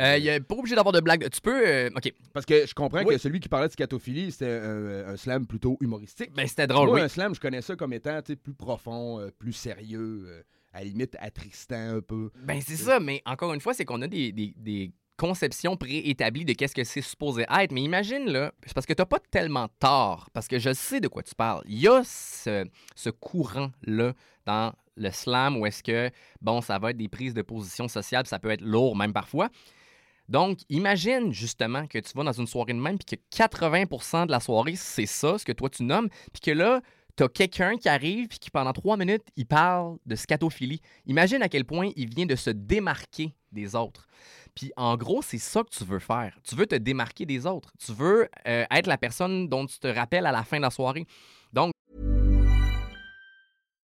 Euh, Il n'y a pas obligé d'avoir de blague. Tu peux. euh, OK. Parce que je comprends Oui. que celui qui parlait de scatophilie, c'était un, un slam plutôt humoristique. Ben, c'était drôle, Moi, oui. un slam, je connais ça comme étant plus profond, euh, plus sérieux, euh, à la limite attristant un peu. Ben, c'est ça, mais encore une fois, c'est qu'on a des, des- des conceptions préétablies de qu'est-ce que c'est supposé être. Mais imagine, là, c'est parce que t'as pas tellement tort, parce que je sais de quoi tu parles. Il y a ce, ce courant-là dans le slam où est-ce que, bon, ça va être des prises de position sociale, ça peut être lourd même parfois. Donc, imagine justement que tu vas dans une soirée de même, puis que 80% de la soirée, c'est ça, ce que toi tu nommes, puis que là, t'as quelqu'un qui arrive, puis qui pendant trois minutes, il parle de scatophilie. Imagine à quel point il vient de se démarquer des autres. Puis en gros, c'est ça que tu veux faire. Tu veux te démarquer des autres. Tu veux euh, être la personne dont tu te rappelles à la fin de la soirée.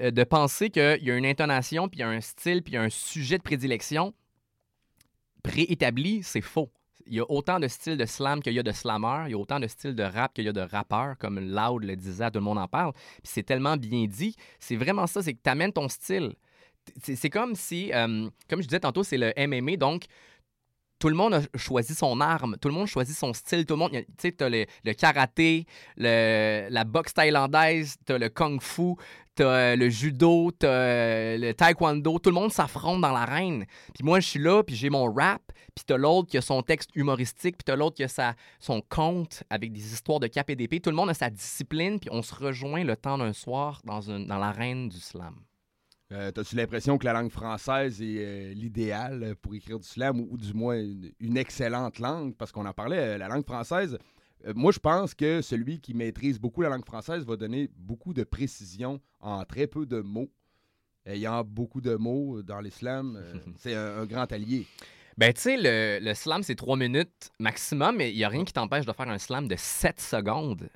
De penser qu'il y a une intonation, puis il y a un style, puis il y a un sujet de prédilection préétabli, c'est faux. Il y a autant de styles de slam qu'il y a de slammers, il y a autant de styles de rap qu'il y a de rappeurs, comme Loud le disait, tout le monde en parle. Puis c'est tellement bien dit. C'est vraiment ça, c'est que tu amènes ton style. C'est c'est comme si, euh, comme je disais tantôt, c'est le MMA, donc tout le monde a choisi son arme, tout le monde choisit son style, tout le monde, tu sais, t'as le, le karaté, le- la boxe thaïlandaise, t'as le kung fu, t'as euh, le judo, t'as euh, le taekwondo, tout le monde s'affronte dans l'arène. Puis moi, je suis là, puis j'ai mon rap, puis t'as l'autre qui a son texte humoristique, puis t'as l'autre qui a sa, son conte avec des histoires de cap et d'épée. Tout le monde a sa discipline, puis on se rejoint le temps d'un soir dans, une, dans l'arène du slam. Euh, T'as-tu l'impression que la langue française est l'idéal pour écrire du slam ou, du moins une, excellente langue? Parce qu'on en parlait, la langue française, moi je pense que celui qui maîtrise beaucoup la langue française va donner beaucoup de précision en très peu de mots. Ayant beaucoup de mots dans les slams, euh, c'est un, un grand allié. Ben, tu sais, le, le slam, c'est trois minutes maximum, mais il n'y a rien qui t'empêche de faire un slam de 7 secondes.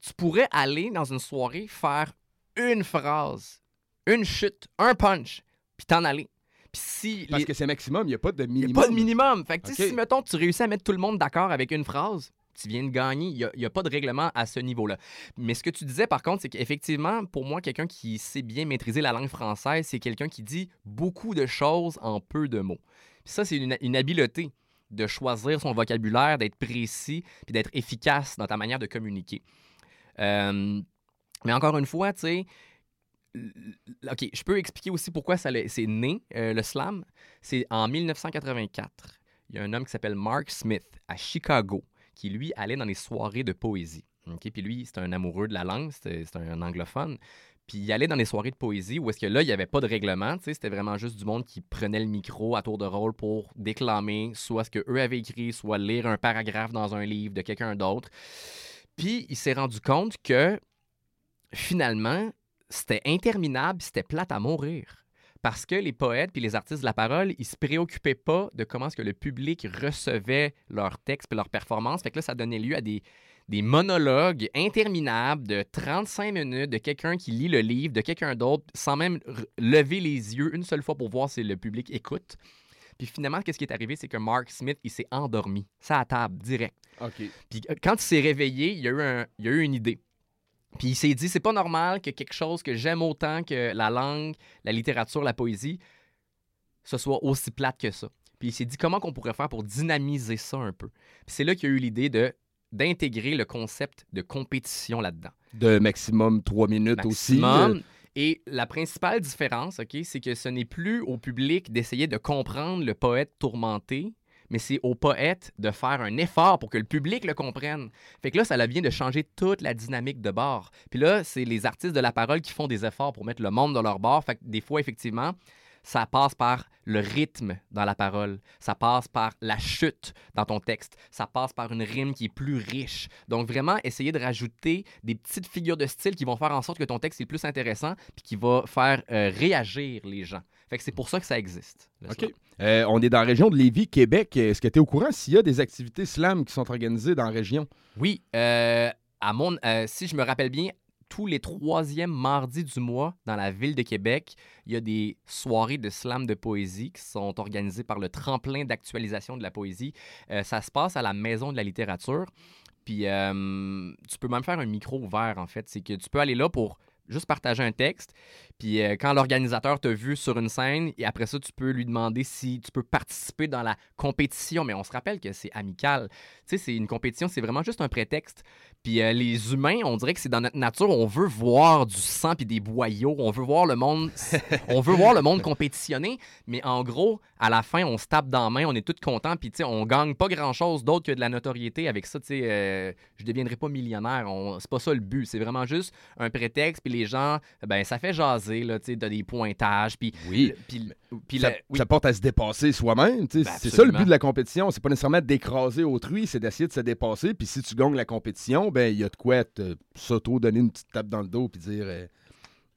Tu pourrais aller dans une soirée faire une phrase, une chute, un punch, puis t'en aller. Puis si. Parce les- que c'est maximum, il n'y a pas de Il minimum. n'y a pas de minimum. Fait que, si, mettons, tu réussis à mettre tout le monde d'accord avec une phrase, tu viens de gagner. Il n'y a, pas de règlement à ce niveau-là. Mais ce que tu disais, par contre, c'est qu'effectivement, pour moi, quelqu'un qui sait bien maîtriser la langue française, c'est quelqu'un qui dit beaucoup de choses en peu de mots. Ça, c'est une, habileté de choisir son vocabulaire, d'être précis, puis d'être efficace dans ta manière de communiquer. Euh, mais encore une fois, tu sais, OK, je peux expliquer aussi pourquoi c'est né, euh, le slam. C'est en 1984. Il y a un homme qui s'appelle Mark Smith à Chicago qui, lui, allait dans les soirées de poésie. Puis lui, c'est un amoureux de la langue, c'est un anglophone. Puis il allait dans les soirées de poésie où est-ce que là, il n'y avait pas de règlement. C'était vraiment juste du monde qui prenait le micro à tour de rôle pour déclamer soit ce qu'eux avaient écrit, soit lire un paragraphe dans un livre de quelqu'un d'autre. Puis il s'est rendu compte que finalement, c'était interminable, c'était plate à mourir. Parce que les poètes puis les artistes de la parole, ils se préoccupaient pas de comment est-ce que le public recevait leurs textes et leurs performances. Fait que là, ça donnait lieu à des, des monologues interminables de 35 minutes de quelqu'un qui lit le livre, de quelqu'un d'autre, sans même lever les yeux une seule fois pour voir si le public écoute. Puis finalement, qu'est-ce qui est arrivé, c'est que Mark Smith, il s'est endormi, ça à table, direct. OK. Puis euh, quand il s'est réveillé, il y a eu, un- il y a eu une idée. Puis il s'est dit, c'est pas normal que quelque chose que j'aime autant que la langue, la littérature, la poésie, ce soit aussi plate que ça. Puis il s'est dit, comment qu'on pourrait faire pour dynamiser ça un peu? Puis c'est là qu'il y a eu l'idée de d'intégrer le concept de compétition là-dedans. De maximum trois minutes aussi. Maximum. euh, Et la principale différence, OK, c'est que ce n'est plus au public d'essayer de comprendre le poète tourmenté, mais c'est au poète de faire un effort pour que le public le comprenne. Fait que là, ça vient de changer toute la dynamique de bord. Puis là, c'est les artistes de la parole qui font des efforts pour mettre le monde dans leur bord. Fait que des fois, effectivement, ça passe par le rythme dans la parole, ça passe par la chute dans ton texte, ça passe par une rime qui est plus riche. Donc vraiment essayer de rajouter des petites figures de style qui vont faire en sorte que ton texte est plus intéressant puis qui va faire euh, réagir les gens. Fait que c'est pour ça que ça existe. OK. Euh, on est dans la région de Lévis, Québec. Est-ce que tu es au courant s'il y a des activités slam qui sont organisées dans la région? Oui, euh, à mon, si je me rappelle bien, tous les troisièmes mardis du mois, dans la ville de Québec, il y a des soirées de slam de poésie qui sont organisées par le tremplin d'actualisation de la poésie. Euh, ça se passe à la Maison de la littérature. Puis euh, tu peux même faire un micro ouvert, en fait. C'est que tu peux aller là pour juste partager un texte. Puis euh, quand l'organisateur t'a vu sur une scène, et après ça, tu peux lui demander si tu peux participer dans la compétition. Mais on se rappelle que c'est amical. Tu sais, c'est une compétition, c'est vraiment juste un prétexte. Puis euh, les humains, on dirait que c'est dans notre nature, on veut voir du sang puis des boyaux, on veut voir le monde, on veut voir le monde compétitionner, mais en gros, à la fin, on se tape dans la main, on est tous contents, puis tu sais, on gagne pas grand-chose d'autre que de la notoriété avec ça, tu sais, euh, je deviendrai pas millionnaire, on... c'est pas ça le but, c'est vraiment juste un prétexte, puis les gens, ben ça fait jaser, là, tu sais, t'as des pointages, puis... Oui. Puis, puis ça, le- oui. ça porte à se dépasser soi-même. Ben, c'est ça le but de la compétition. C'est pas nécessairement d'écraser autrui, c'est d'essayer de se dépasser. Puis si tu gagnes la compétition, ben il y a de quoi te s'auto-donner une petite tape dans le dos puis dire euh,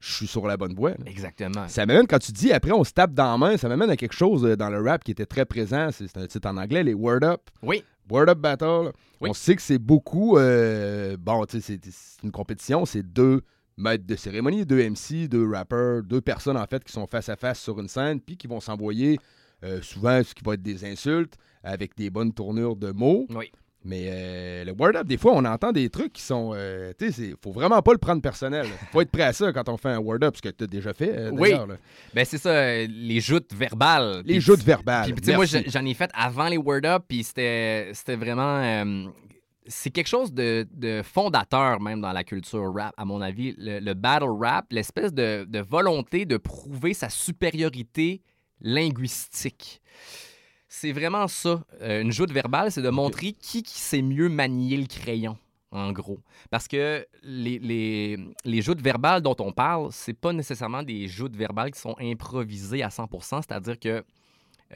je suis sur la bonne voie. là. Exactement. Ça m'amène, quand tu dis après on se tape dans la main, ça m'amène à quelque chose euh, dans le rap qui était très présent. C'est un titre en anglais, les Word Up. Oui. Word Up Battle. Oui. On sait que c'est beaucoup. euh, bon, tu sais, c'est une compétition, c'est deux maîtres de cérémonie, deux MC, deux rappers, deux personnes en fait qui sont face à face sur une scène, puis qui vont s'envoyer euh, souvent ce qui va être des insultes avec des bonnes tournures de mots. Oui. Mais euh, le word up, des fois, on entend des trucs qui sont. euh, tu sais, faut vraiment pas le prendre personnel. faut être prêt à ça quand on fait un word up, ce que tu as déjà fait. euh, Oui. là. Ben c'est ça, les joutes verbales. Les joutes verbales. Puis, tu sais, moi, j'en ai fait avant les Word Up, puis c'était c'était vraiment. C'est quelque chose de, de fondateur, même, dans la culture rap, à mon avis. Le, le battle rap, l'espèce de, de volonté de prouver sa supériorité linguistique. C'est vraiment ça. Euh, une joute verbale, c'est de montrer qui, qui sait mieux manier le crayon. En gros. Parce que les, les, les joutes verbales dont on parle, c'est pas nécessairement des joutes verbales qui sont improvisées à 100%, c'est-à-dire que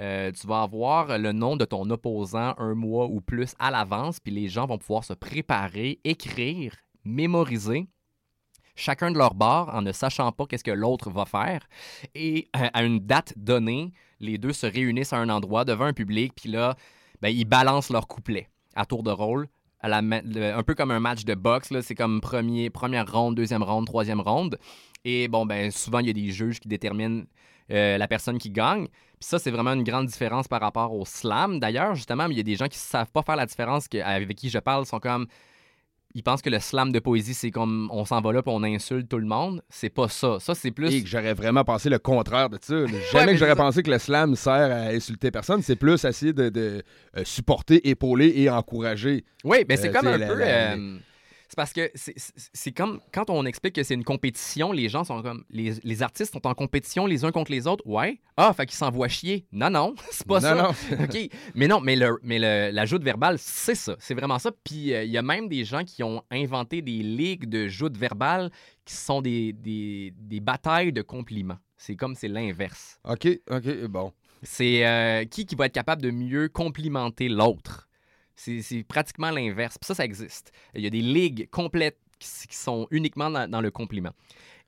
euh, tu vas avoir le nom de ton opposant un mois ou plus à l'avance, puis les gens vont pouvoir se préparer, écrire, mémoriser, chacun de leur bord en ne sachant pas qu'est-ce que l'autre va faire. Et euh, à une date donnée, les deux se réunissent à un endroit devant un public, puis là, ben, ils balancent leur couplet à tour de rôle. Un peu comme un match de boxe, c'est comme premier, première ronde, deuxième ronde, troisième ronde. Et bon, ben souvent, il y a des juges qui déterminent euh, la personne qui gagne. Ça, c'est vraiment une grande différence par rapport au slam. D'ailleurs, justement, il y a des gens qui ne savent pas faire la différence, que, avec qui je parle, sont comme. Ils pensent que le slam de poésie, c'est comme on s'en va là puis on insulte tout le monde. C'est pas ça. Ça, c'est plus. Et que j'aurais vraiment pensé le contraire de ça. Ouais, Jamais mais que j'aurais pensé que le slam sert à insulter personne. C'est plus essayer de, de, euh, supporter, épauler et encourager. Oui, mais c'est Euh, comme un la- peu. la- euh, c'est parce que c'est- comme quand on explique que c'est une compétition, les gens sont comme. Les, les artistes sont en compétition les uns contre les autres. Ouais. Ah, fait qu'ils s'envoient chier. Non, non, c'est pas Non, ça. non. OK. Mais non, mais, le, mais le, la joute verbale, c'est ça. C'est vraiment ça. Puis euh, il y a même des gens qui ont inventé des ligues de joute verbale qui sont des, des, des batailles de compliments. C'est comme c'est l'inverse. OK, OK, bon. C'est euh, qui qui va être capable de mieux complimenter l'autre? C'est pratiquement l'inverse. Ça, ça existe. Il y a des ligues complètes qui, sont uniquement dans, dans le compliment.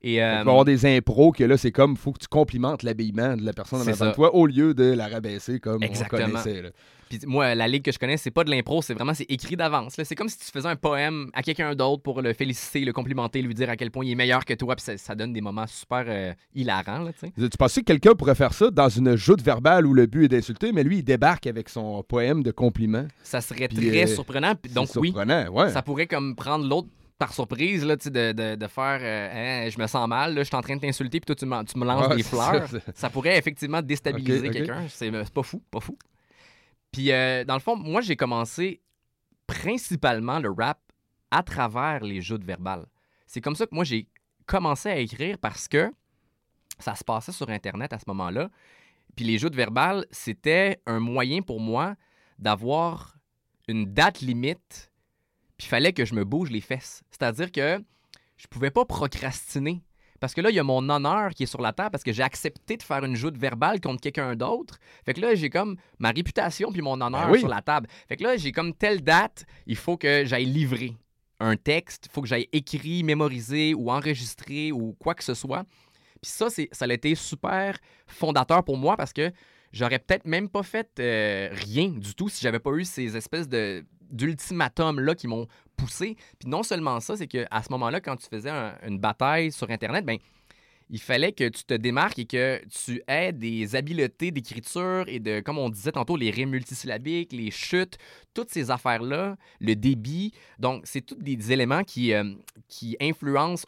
Et, Il euh, peut y avoir des impros que là, c'est comme, faut que tu complimentes l'habillement de la personne en avant de toi au lieu de la rabaisser comme Exactement. on connaissait. là. Puis moi, la ligue que je connais, c'est pas de l'impro, c'est vraiment c'est écrit d'avance. C'est comme si tu faisais un poème à quelqu'un d'autre pour le féliciter, le complimenter, lui dire à quel point il est meilleur que toi, puis ça, ça donne des moments super euh, hilarants, là, tu sais. Tu pensais que quelqu'un pourrait faire ça dans une joute verbale où le but est d'insulter, mais lui, il débarque avec son poème de compliments. Ça serait Puis, très euh, surprenant. Donc oui, ouais. ça pourrait comme prendre l'autre par surprise, là, de, de, de faire euh, Hein, je me sens mal, là, je suis en train de t'insulter, puis toi, tu me, tu me lances des fleurs. ça, pourrait effectivement déstabiliser quelqu'un. C'est c'est pas fou, pas fou. Puis, euh, dans le fond, moi, j'ai commencé principalement le rap à travers les joutes verbales. C'est comme ça que moi, j'ai commencé à écrire parce que ça se passait sur Internet à ce moment-là. Puis les joutes verbales, c'était un moyen pour moi d'avoir une date limite, puis il fallait que je me bouge les fesses. C'est-à-dire que je pouvais pas procrastiner. Parce que là, il y a mon honneur qui est sur la table parce que j'ai accepté de faire une joute verbale contre quelqu'un d'autre. Fait que là, j'ai comme ma réputation puis mon honneur Ben oui. sur la table. Fait que là, j'ai comme telle date, il faut que j'aille livrer un texte, il faut que j'aille écrit, mémoriser ou enregistrer ou quoi que ce soit. Puis ça, c'est, ça a été super fondateur pour moi parce que j'aurais peut-être même pas fait euh, rien du tout si j'avais pas eu ces espèces de d'ultimatums-là qui m'ont poussé. Puis non seulement ça, c'est qu'à ce moment-là, quand tu faisais un- une bataille sur Internet, ben il fallait que tu te démarques et que tu aies des habiletés d'écriture et de, comme on disait tantôt, les rimes multisyllabiques, les chutes, toutes ces affaires-là, le débit. Donc, c'est tous des éléments qui, euh, qui influencent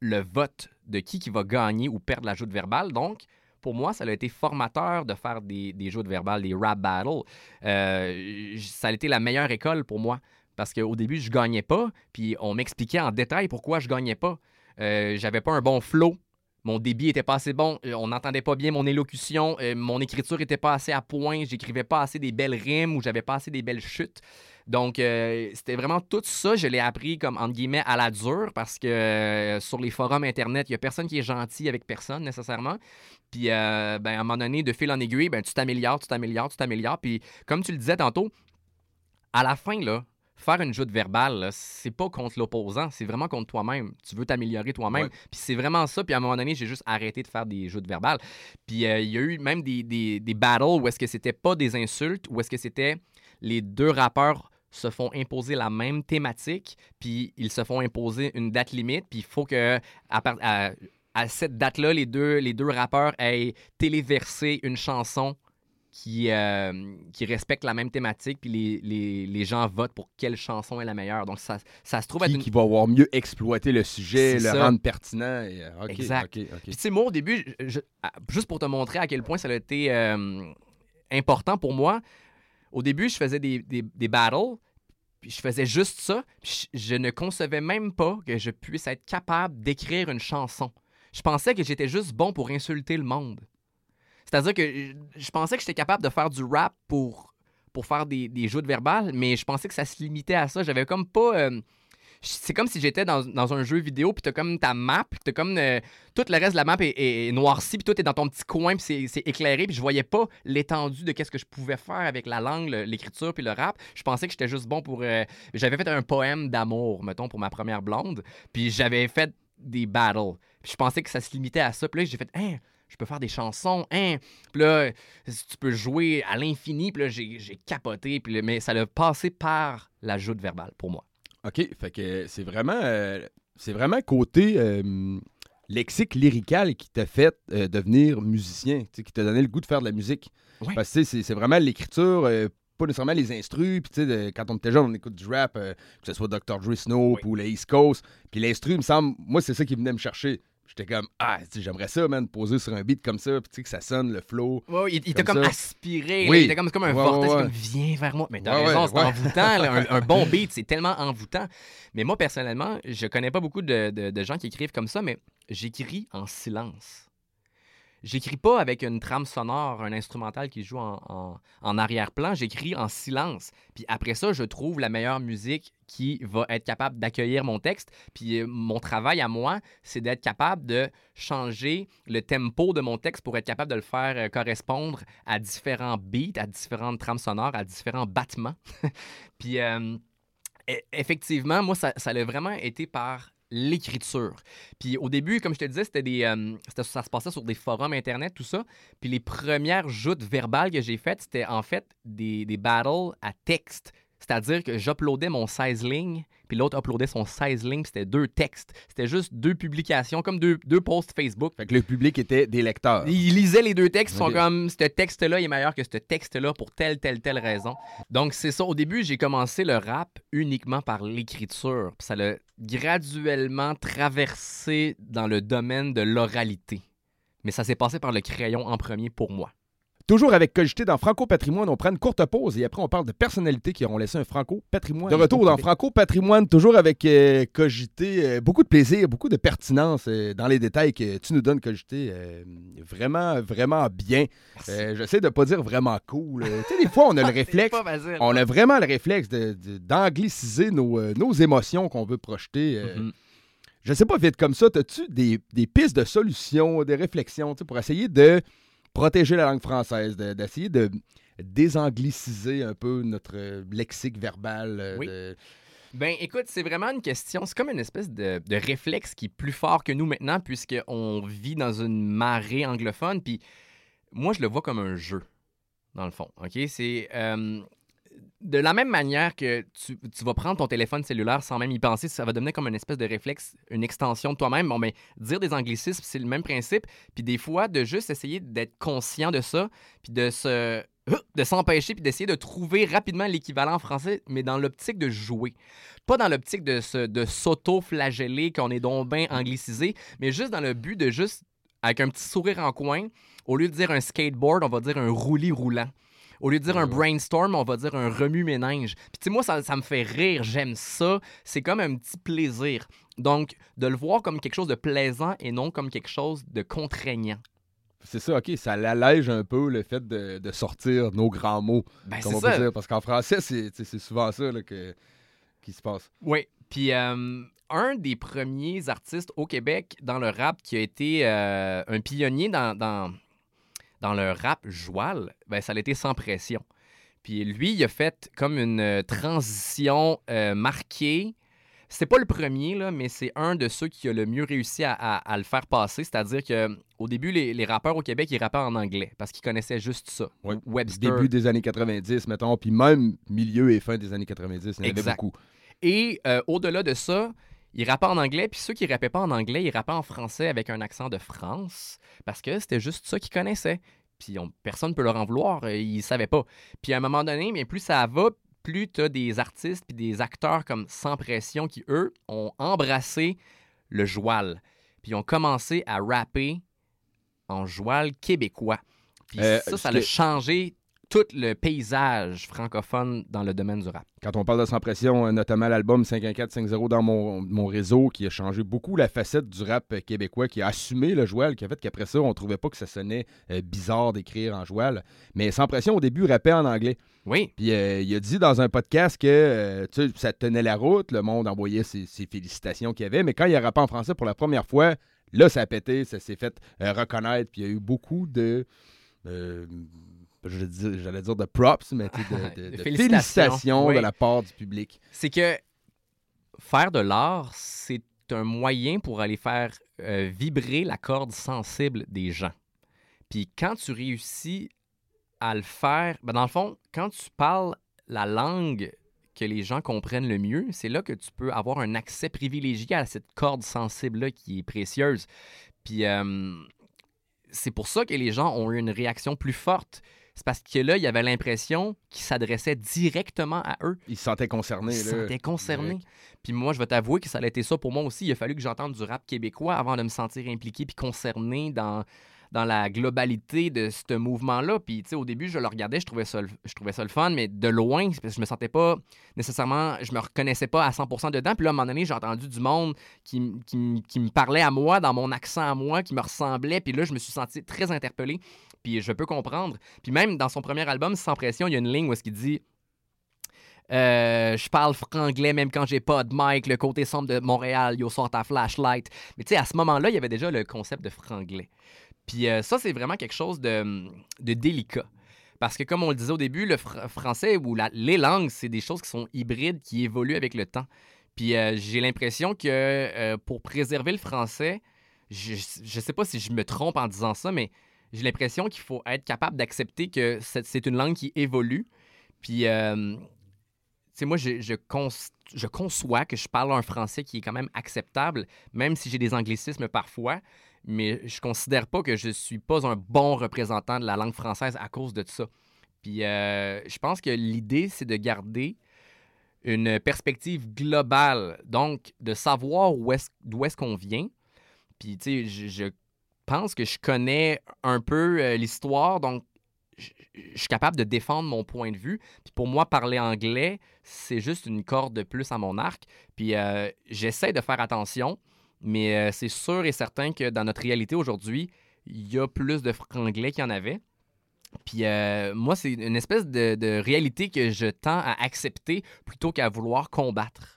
le vote de qui qui va gagner ou perdre la joute verbale. Donc, pour moi, ça a été formateur de faire des, des joutes verbales, des rap battles. Euh, ça a été la meilleure école pour moi. Parce qu'au début, je gagnais pas, puis on m'expliquait en détail pourquoi je gagnais pas. Euh, J'avais pas un bon flow. Mon débit était pas assez bon, euh, on n'entendait pas bien mon élocution, mon écriture était pas assez à point, j'écrivais pas assez des belles rimes ou j'avais pas assez des belles chutes. Donc, euh, c'était vraiment tout ça. Je l'ai appris comme, entre guillemets, à la dure parce que euh, sur les forums Internet, il n'y a personne qui est gentil avec personne nécessairement. Puis, euh, ben, à un moment donné, de fil en aiguille, ben, tu t'améliores, tu t'améliores, tu t'améliores. Puis, comme tu le disais tantôt, à la fin, là, faire une joute verbale, c'est pas contre l'opposant, c'est vraiment contre toi-même. Tu veux t'améliorer toi-même. Ouais. Puis c'est vraiment ça. Puis à un moment donné, j'ai juste arrêté de faire des joutes verbales. Puis euh, il y a eu même des, des, des battles où est-ce que c'était pas des insultes, où est-ce que c'était les deux rappeurs se font imposer la même thématique, puis ils se font imposer une date limite, puis il faut que à, à- à cette date-là, les deux, les deux rappeurs aient téléversé une chanson qui, euh, qui respecte la même thématique, puis les, les- les gens votent pour quelle chanson est la meilleure. Donc, ça, ça se trouve être Qui, une... qui va avoir mieux exploiter le sujet, le ça. rendre pertinent. et, euh, ok, Exact. ok, ok. Puis, tu sais, moi, au début, je- je- ah, juste pour te montrer à quel point ça a été euh, important pour moi, au début, je faisais des, des, des battles, je faisais juste ça, puis je, ne concevais même pas que je puisse être capable d'écrire une chanson. Je pensais que j'étais juste bon pour insulter le monde. C'est-à-dire que je, pensais que j'étais capable de faire du rap pour, faire des, des joutes verbales, mais je pensais que ça se limitait à ça. J'avais comme pas. euh, c'est comme si j'étais dans, dans un jeu vidéo, puis t'as comme ta map, puis t'as comme. euh, tout le reste de la map est, est- est noirci, puis toi, t'es dans ton petit coin, puis c'est- éclairé, puis je voyais pas l'étendue de qu'est-ce que je pouvais faire avec la langue, l'écriture, puis le rap. Je pensais que j'étais juste bon pour. euh, j'avais fait un poème d'amour, mettons, pour ma première blonde, puis j'avais fait des battles. Puis je pensais que ça se limitait à ça, puis là, j'ai fait. Hein, je peux faire des chansons, hein. Puis là, tu peux jouer à l'infini, puis là, j'ai j'ai capoté, puis là, mais ça l'a passé par la joute verbale pour moi. OK, fait que c'est vraiment euh, c'est vraiment côté euh, lexique lyrical qui t'a fait euh, devenir musicien, qui t'a donné le goût de faire de la musique. Ouais. Parce que c'est c'est vraiment l'écriture, euh, pas nécessairement les instrus. Puis tu sais, quand on était jeune, on écoute du rap, euh, que ce soit Dr. Dre Snoop ou les East Coast. Puis l'instru, il me semble, moi, c'est ça qui venait me chercher. J'étais comme, ah, j'aimerais ça, man, poser sur un beat comme ça, puis tu sais, que ça sonne, le flow. Ouais, il, il t'a Comme aspiré. Oui. il était comme, comme un Ouais, vortex, ouais, comme viens vers moi. Mais t'as raison, c'est envoûtant. là, un, un bon beat, c'est tellement envoûtant. Mais moi, personnellement, je connais pas beaucoup de, de- de gens qui écrivent comme ça, mais j'écris en silence. J'écris pas avec une trame sonore, un instrumental qui joue en, arrière-plan. J'écris en silence. Puis après ça, je trouve la meilleure musique qui va être capable d'accueillir mon texte. Puis euh, mon travail à moi, c'est d'être capable de changer le tempo de mon texte pour être capable de le faire euh, correspondre à différents beats, à différentes trames sonores, à différents battements. Puis euh, e- effectivement, moi, ça, ça a vraiment été par l'écriture. Puis au début, comme je te disais, c'était des, euh, ça se passait sur des forums Internet, tout ça. Puis les premières joutes verbales que j'ai faites, c'était en fait des, des battles à texte. C'est-à-dire que j'uploadais mon 16 lignes, puis l'autre uploadait son 16 lignes, puis c'était deux textes. C'était juste deux publications, comme deux, deux posts Facebook. Fait que le public était des lecteurs. Ils lisaient les deux textes, ils sont comme ce texte-là est meilleur que ce texte-là pour telle, telle, telle raison. Donc c'est ça. Au début, j'ai commencé le rap uniquement par l'écriture. Puis ça l'a graduellement traversé dans le domaine de l'oralité. Mais ça s'est passé par le crayon en premier pour moi. Toujours avec Cogité dans Franco Patrimoine, on prend une courte pause et après on parle de personnalités qui auront laissé un Franco Patrimoine. De retour dans Franco Patrimoine, toujours avec euh, Cogité. Euh, beaucoup de plaisir, beaucoup de pertinence euh, dans les détails que tu nous donnes, Cogité. Vraiment, vraiment bien. J'essaie de pas dire vraiment cool. Tu sais, des fois, on a le réflexe. facile. On a vraiment le réflexe de- de- d'angliciser nos, nos émotions qu'on veut projeter. euh, Mhm. Je sais pas, vite comme ça, as-tu des, des pistes de solutions, des réflexions pour essayer de protéger la langue française, de- d'essayer de, désangliciser un peu notre euh, lexique verbal? euh, Oui. de- Ben, écoute, c'est vraiment une question. C'est comme une espèce de, de réflexe qui est plus fort que nous maintenant, puisqu'on vit dans une marée anglophone. Puis moi, je le vois comme un jeu, dans le fond. OK? C'est. euh, de la même manière que tu, vas prendre ton téléphone cellulaire sans même y penser, ça va devenir comme une espèce de réflexe, une extension de toi-même. Bon, mais dire des anglicismes, c'est le même principe. Puis des fois, de juste essayer d'être conscient de ça, puis de se de s'empêcher puis d'essayer de trouver rapidement l'équivalent en français, mais dans l'optique de jouer. Pas dans l'optique de, se, s'auto-flageller, qu'on est donc bien anglicisé, mais juste dans le but de juste, avec un petit sourire en coin, au lieu de dire un skateboard, on va dire un roulis roulant. Au lieu de dire un brainstorm, on va dire un remue-ménage. Puis tu sais, moi, ça, ça me fait rire, j'aime ça. C'est comme un petit plaisir. Donc, de le voir comme quelque chose de plaisant et non comme quelque chose de contraignant. C'est ça, OK, ça l'allège un peu le fait de, de sortir nos grands mots, Ben, comme on peut ça. dire. Parce qu'en français, c'est souvent ça là, que, qui se passe. Oui. Puis euh, un des premiers artistes au Québec dans le rap qui a été euh, un pionnier dans, dans, dans le rap joual, ben, ça a été sans pression. Puis lui, il a fait comme une euh, transition euh, marquée. C'est pas le premier, là, mais c'est un de ceux qui a le mieux réussi à, à- à le faire passer. C'est-à-dire que au début, les, les rappeurs au Québec, ils rappaient en anglais parce qu'ils connaissaient juste ça. Ouais. Webster. Début des années 90, mettons, puis même milieu et fin des années 90, il y en avait beaucoup. Et euh, au-delà de ça, ils rappaient en anglais, puis ceux qui rappaient pas en anglais, ils rappaient en français avec un accent de France, parce que c'était juste ça qu'ils connaissaient. Puis on- personne ne peut leur en vouloir, euh, ils savaient pas. Puis à un moment donné, bien, plus ça va, plus tu as des artistes puis des acteurs comme Sans Pression qui, eux, ont embrassé le joual. Puis ils ont commencé à rapper en joual québécois. Puis Euh, ça, ça ce a que- changé tout le paysage francophone dans le domaine du rap. Quand on parle de Sans Pression, euh, notamment l'album 51450 dans mon, mon réseau, qui a changé beaucoup la facette du rap euh, québécois, qui a assumé le joual, qui a fait qu'après ça, on trouvait pas que ça sonnait euh, bizarre d'écrire en joual. Mais Sans Pression, au début, rappait en anglais. Oui. Puis euh, il a dit dans un podcast que euh, tu sais, ça tenait la route, le monde envoyait ses, ses félicitations qu'il y avait, mais quand il a rappé en français pour la première fois, là, ça a pété, ça s'est fait euh, reconnaître, puis il y a eu beaucoup de... euh, J'allais dire de props, mais de, de- De de félicitations, félicitations oui. de la part du public. c'est que faire de l'art, c'est un moyen pour aller faire euh, vibrer la corde sensible des gens. Puis quand tu réussis à le faire, ben dans le fond, quand tu parles la langue que les gens comprennent le mieux, c'est là que tu peux avoir un accès privilégié à cette corde sensible-là qui est précieuse. Puis euh, c'est pour ça que les gens ont eu une réaction plus forte. C'est parce que là, il y avait l'impression qu'ils s'adressaient directement à eux. Ils se sentaient concernés. Ils se là. sentaient concernés. Direct. Puis moi, je vais t'avouer que ça a été ça pour moi aussi. Il a fallu que j'entende du rap québécois avant de me sentir impliqué puis concerné dans, dans la globalité de ce mouvement-là. Puis, tu sais, au début, je le regardais, je trouvais ça, le- je trouvais ça le fun, mais de loin, parce que je me sentais pas nécessairement, je me reconnaissais pas à 100% dedans. Puis là, à un moment donné, j'ai entendu du monde qui, qui, qui me parlait à moi, dans mon accent à moi, qui me ressemblait. Puis là, je me suis senti très interpellé. Puis je peux comprendre. Puis même dans son premier album, Sans pression, il y a une ligne où est-ce qu'il dit euh, je parle franglais même quand j'ai pas de mic, le côté sombre de Montréal, yo sort ta flashlight. Mais tu sais, à ce moment-là, il y avait déjà le concept de franglais. Puis euh, ça, c'est vraiment quelque chose de, délicat. Parce que comme on le disait au début, le fr- français ou les langues, c'est des choses qui sont hybrides, qui évoluent avec le temps. Puis euh, j'ai l'impression que pour préserver le français, je ne sais pas si je me trompe en disant ça, mais j'ai l'impression qu'il faut être capable d'accepter que c'est une langue qui évolue. Puis, euh, tu sais, moi, je, conçois que je parle un français qui est quand même acceptable, même si j'ai des anglicismes parfois, mais je considère pas que je suis pas un bon représentant de la langue française à cause de ça. Puis, euh, je pense que l'idée, c'est de garder une perspective globale, donc de savoir d'où est-ce qu'on vient. Puis, tu sais, je, je pense que je connais un peu euh, l'histoire, donc je suis capable de défendre mon point de vue. Puis pour moi, parler anglais, c'est juste une corde de plus à mon arc. Puis euh, j'essaie de faire attention, mais euh, c'est sûr et certain que dans notre réalité aujourd'hui, il y a plus de franglais qu'il y en avait. Puis moi, c'est une espèce de réalité que je tends à accepter plutôt qu'à vouloir combattre.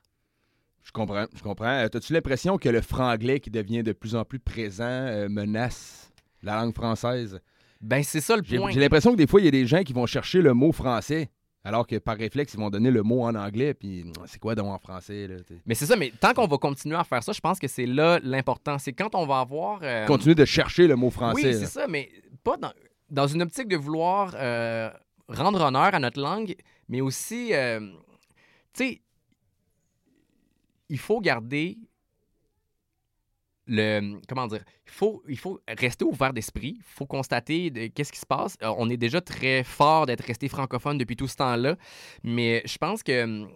Je comprends, je comprends. Euh, As-tu l'impression que le franglais qui devient de plus en plus présent euh, menace la langue française? Ben, c'est ça le point. j'ai l'impression que des fois, il y a des gens qui vont chercher le mot français, alors que par réflexe, ils vont donner le mot en anglais, puis hum, c'est quoi donc en français? Là? Mais c'est ça, mais tant qu'on va continuer à faire ça, je pense que c'est là l'important. C'est quand on va avoir. euh, Continuer de chercher le mot français. Oui, c'est ça, mais pas dans, dans une optique de vouloir euh, rendre honneur à notre langue, mais aussi, euh, tu sais, il faut garder le. Comment dire? Il faut, il faut rester ouvert d'esprit. Il faut constater de- qu'est-ce qui se passe. Euh, on est déjà très fort d'être resté francophone depuis tout ce temps-là, mais je pense que. hum,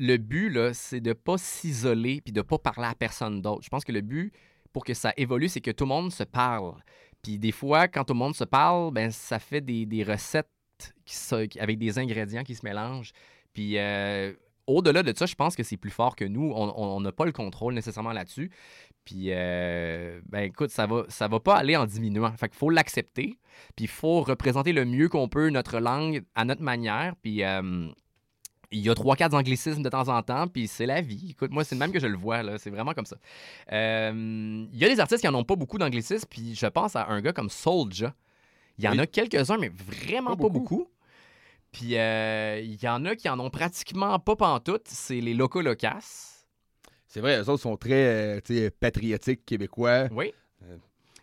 Le but, là, c'est de pas s'isoler puis de pas parler à personne d'autre. Je pense que le but, pour que ça évolue, c'est que tout le monde se parle. Puis des fois, quand tout le monde se parle, ben ça fait des, des recettes qui avec des ingrédients qui se mélangent. Puis euh, au-delà de ça, je pense que c'est plus fort que nous. On- n'a pas le contrôle nécessairement là-dessus. Puis, euh, ben écoute, ça va, ça va pas aller en diminuant. Fait qu'il faut l'accepter. Puis il faut représenter le mieux qu'on peut notre langue à notre manière. Puis euh, il y a trois, quatre anglicismes de temps en temps, puis c'est la vie. Écoute, moi, c'est le même que je le vois, là. C'est vraiment comme ça. Euh, Il y a des artistes qui n'en ont pas beaucoup d'anglicismes, puis je pense à un gars comme Soulja. Il y en Oui. a quelques-uns, mais vraiment Pas pas beaucoup. Puis euh, il y en a qui en ont pratiquement pas pantoute. C'est les locaux locas. C'est vrai, eux autres sont très euh, patriotiques québécois. Oui. Euh.